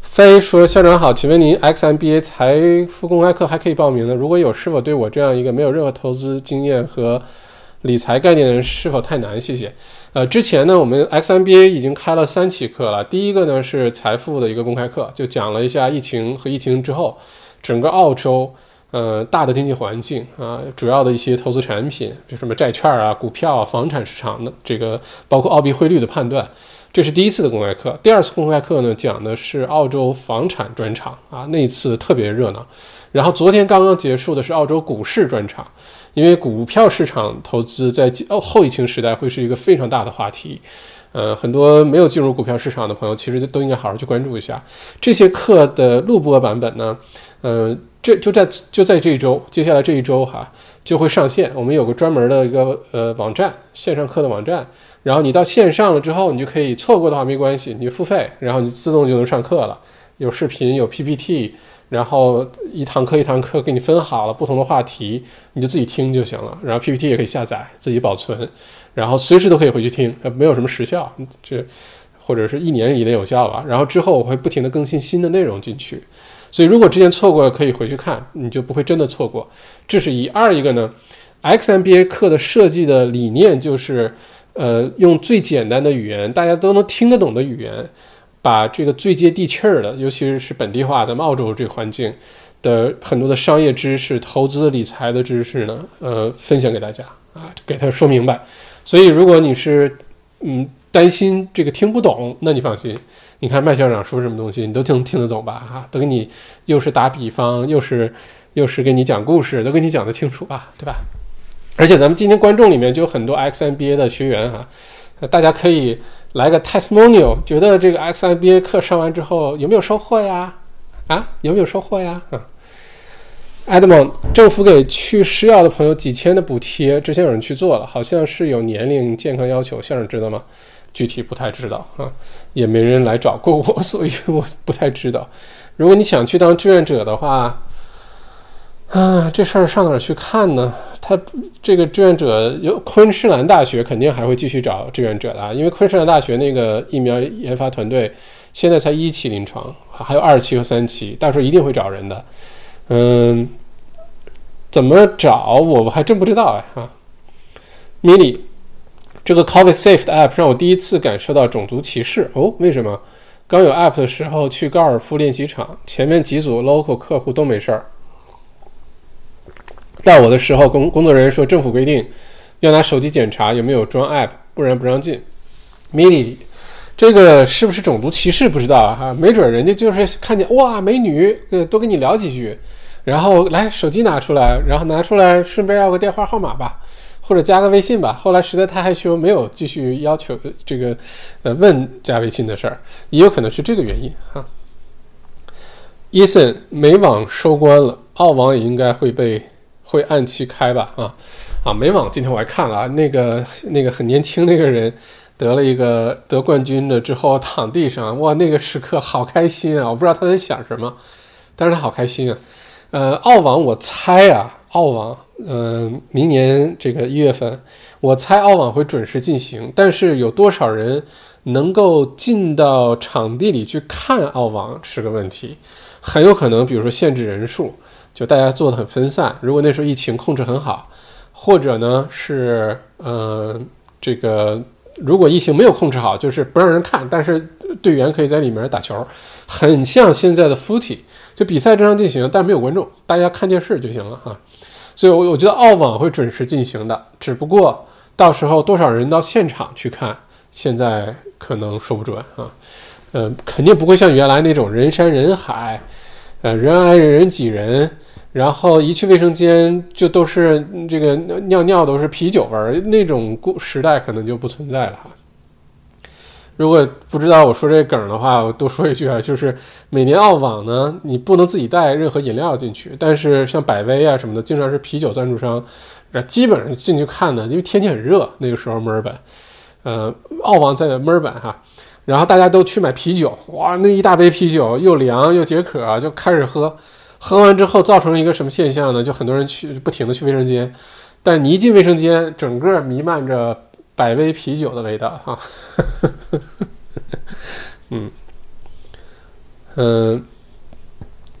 [SPEAKER 1] 飞说校长好，请问您 XMBA 财富公开课还可以报名呢？如果有，是否对我这样一个没有任何投资经验和理财概念的人是否太难？谢谢。呃，之前呢，我们 X MBA 已经开了三期课了。第一个呢是财富的一个公开课，就讲了一下疫情和疫情之后整个澳洲呃大的经济环境啊，主要的一些投资产品，就什么债券啊、股票啊、房产市场的这个，包括澳币汇率的判断。这是第一次的公开课。第二次公开课呢，讲的是澳洲房产专场啊，那一次特别热闹。然后昨天刚刚结束的是澳洲股市专场。因为股票市场投资在后后疫情时代会是一个非常大的话题，呃，很多没有进入股票市场的朋友其实都应该好好去关注一下这些课的录播版本呢，呃，这就在就在这一周，接下来这一周哈就会上线。我们有个专门的一个呃网站，线上课的网站，然后你到线上了之后，你就可以错过的话没关系，你付费，然后你自动就能上课了，有视频，有 PPT。然后一堂课一堂课给你分好了不同的话题，你就自己听就行了。然后 PPT 也可以下载自己保存，然后随时都可以回去听，它没有什么时效，这或者是一年以内有效吧。然后之后我会不停的更新新的内容进去，所以如果之前错过可以回去看，你就不会真的错过。这是一二一个呢，XMBA 课的设计的理念就是，呃，用最简单的语言，大家都能听得懂的语言。把这个最接地气儿的，尤其是本地化，咱们澳洲这环境的很多的商业知识、投资理财的知识呢，呃，分享给大家啊，给他说明白。所以，如果你是嗯担心这个听不懂，那你放心，你看麦校长说什么东西，你都听听得懂吧？哈，都给你又是打比方，又是又是给你讲故事，都给你讲得清楚吧，对吧？而且咱们今天观众里面就有很多 XMBA 的学员哈，大家可以。来个 testimonial，觉得这个 XMBA 课上完之后有没有收获呀？啊，有没有收获呀？啊，Edmond，政府给去吃药的朋友几千的补贴，之前有人去做了，好像是有年龄健康要求，先生知道吗？具体不太知道啊，也没人来找过我，所以我不太知道。如果你想去当志愿者的话，啊，这事儿上哪儿去看呢？他这个志愿者有昆士兰大学肯定还会继续找志愿者的，因为昆士兰大学那个疫苗研发团队现在才一期临床，还有二期和三期，到时候一定会找人的。嗯，怎么找我我还真不知道哎哈。mini 这个 Covid Safe 的 app 让我第一次感受到种族歧视哦，为什么？刚有 app 的时候去高尔夫练习场，前面几组 local 客户都没事儿。在我的时候，工工作人员说政府规定要拿手机检查有没有装 app，不然不让进。mini，这个是不是种族歧视不知道哈，没准人家就是看见哇美女，呃多跟你聊几句，然后来手机拿出来，然后拿出来顺便要个电话号码吧，或者加个微信吧。后来实在太害羞，没有继续要求这个呃问加微信的事儿，也有可能是这个原因哈。Eason，美网收官了，澳网也应该会被。会按期开吧，啊啊，美网今天我还看了啊，那个那个很年轻那个人得了一个得冠军了之后躺地上，哇，那个时刻好开心啊！我不知道他在想什么，但是他好开心啊。呃，澳网我猜啊，澳网，嗯，明年这个一月份，我猜澳网会准时进行，但是有多少人能够进到场地里去看澳网是个问题，很有可能，比如说限制人数。就大家做的很分散，如果那时候疫情控制很好，或者呢是呃这个如果疫情没有控制好，就是不让人看，但是队员可以在里面打球，很像现在的 footy，就比赛正常进行，但没有观众，大家看电视就行了啊。所以，我我觉得澳网会准时进行的，只不过到时候多少人到现场去看，现在可能说不准啊。嗯，肯定不会像原来那种人山人海。呃，人挨人，人挤人，然后一去卫生间就都是这个尿尿都是啤酒味儿，那种故时代可能就不存在了哈。如果不知道我说这梗的话，我多说一句啊，就是每年澳网呢，你不能自己带任何饮料进去，但是像百威啊什么的，经常是啤酒赞助商，基本上进去看呢，因为天气很热，那个时候墨尔本，呃，澳网在墨尔本哈。然后大家都去买啤酒，哇，那一大杯啤酒又凉又解渴，就开始喝。喝完之后造成了一个什么现象呢？就很多人去不停的去卫生间，但你一进卫生间，整个弥漫着百威啤酒的味道，哈。嗯嗯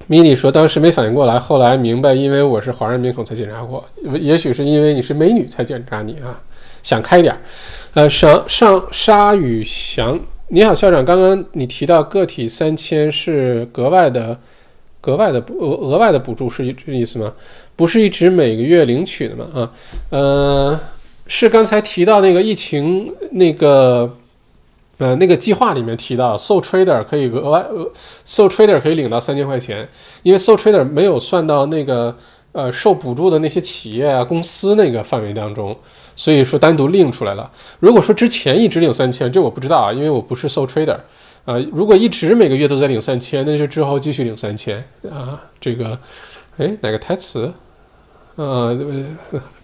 [SPEAKER 1] 米莉说当时没反应过来，后来明白，因为我是华人面孔才检查过，也许是因为你是美女才检查你啊，想开点儿。呃，上上沙雨翔，你好，校长，刚刚你提到个体三千是格外的、格外的额额外的补助，是这意思吗？不是一直每个月领取的吗？啊，呃，是刚才提到那个疫情那个。呃，那个计划里面提到，so Trader 可以额外呃 so Trader 可以领到三千块钱，因为 so Trader 没有算到那个呃受补助的那些企业啊、公司那个范围当中，所以说单独另出来了。如果说之前一直领三千，这我不知道啊，因为我不是 so Trader 啊。如果一直每个月都在领三千，那就之后继续领三千啊。这个，哎，哪个台词？呃，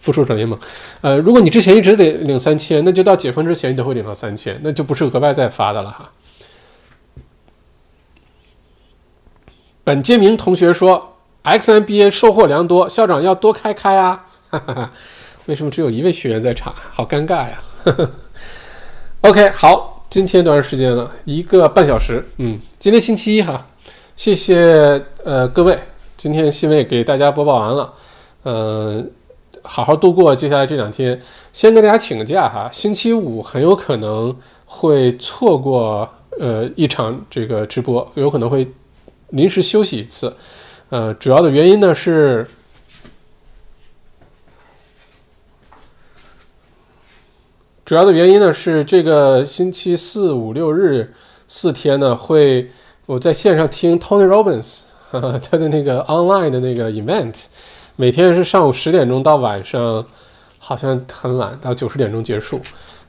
[SPEAKER 1] 复仇者联盟，呃，如果你之前一直得领三千，那就到解封之前你都会领到三千，那就不是额外再发的了哈。本杰明同学说，XMBA 收获良多，校长要多开开啊！哈哈，为什么只有一位学员在场？好尴尬呀！OK，好，今天多长时间了？一个半小时。嗯，今天星期一哈，谢谢呃各位，今天新闻也给大家播报完了。嗯，好好度过接下来这两天。先跟大家请个假哈，星期五很有可能会错过呃一场这个直播，有可能会临时休息一次。呃，主要的原因呢是，主要的原因呢是这个星期四五六日四天呢会我在线上听 Tony Robbins 他的那个 online 的那个 event。每天是上午十点钟到晚上，好像很晚，到九十点钟结束。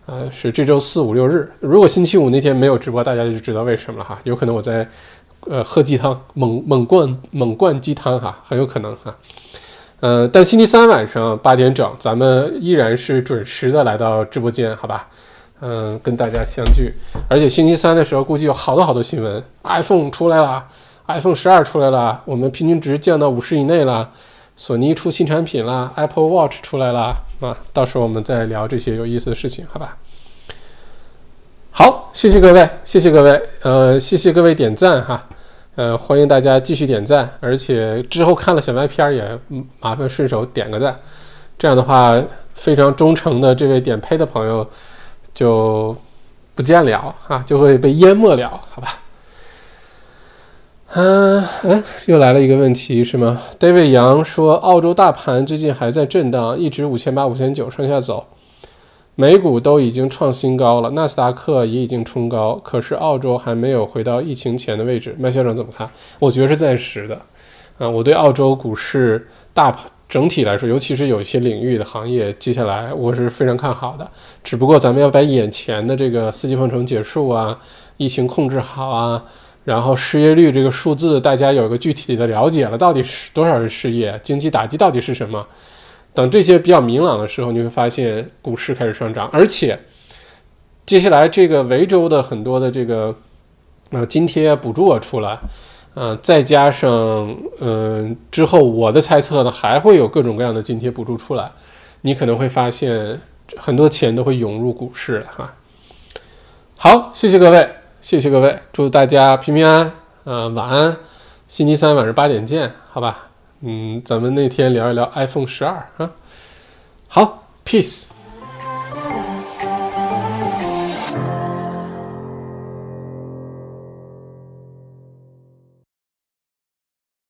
[SPEAKER 1] 呃，是这周四五六日。如果星期五那天没有直播，大家就知道为什么了哈。有可能我在，呃，喝鸡汤，猛猛灌猛灌鸡汤哈，很有可能哈。呃，但星期三晚上八点整，咱们依然是准时的来到直播间，好吧？嗯，跟大家相聚。而且星期三的时候，估计有好多好多新闻，iPhone 出来了，iPhone 十二出来了，我们平均值降到五十以内了。索尼出新产品啦，Apple Watch 出来啦，啊，到时候我们再聊这些有意思的事情，好吧？好，谢谢各位，谢谢各位，呃，谢谢各位点赞哈，呃，欢迎大家继续点赞，而且之后看了小麦片儿也麻烦顺手点个赞，这样的话，非常忠诚的这位点呸的朋友就不见了啊，就会被淹没了，好吧？嗯嗯，又来了一个问题，是吗？David 杨说，澳洲大盘最近还在震荡，一直五千八、五千九上下走，美股都已经创新高了，纳斯达克也已经冲高，可是澳洲还没有回到疫情前的位置。麦校长怎么看？我觉得是暂时的。啊，我对澳洲股市大整体来说，尤其是有一些领域的行业，接下来我是非常看好的。只不过咱们要把眼前的这个四季封城结束啊，疫情控制好啊。然后失业率这个数字，大家有一个具体的了解了，到底是多少人失业？经济打击到底是什么？等这些比较明朗的时候，你会发现股市开始上涨，而且接下来这个维州的很多的这个呃津贴补助啊出来，呃，再加上嗯之后我的猜测呢，还会有各种各样的津贴补助出来，你可能会发现很多钱都会涌入股市哈。好，谢谢各位。谢谢各位，祝大家平平安安，呃，晚安。星期三晚上八点见，好吧？嗯，咱们那天聊一聊 iPhone 十二啊。好，peace。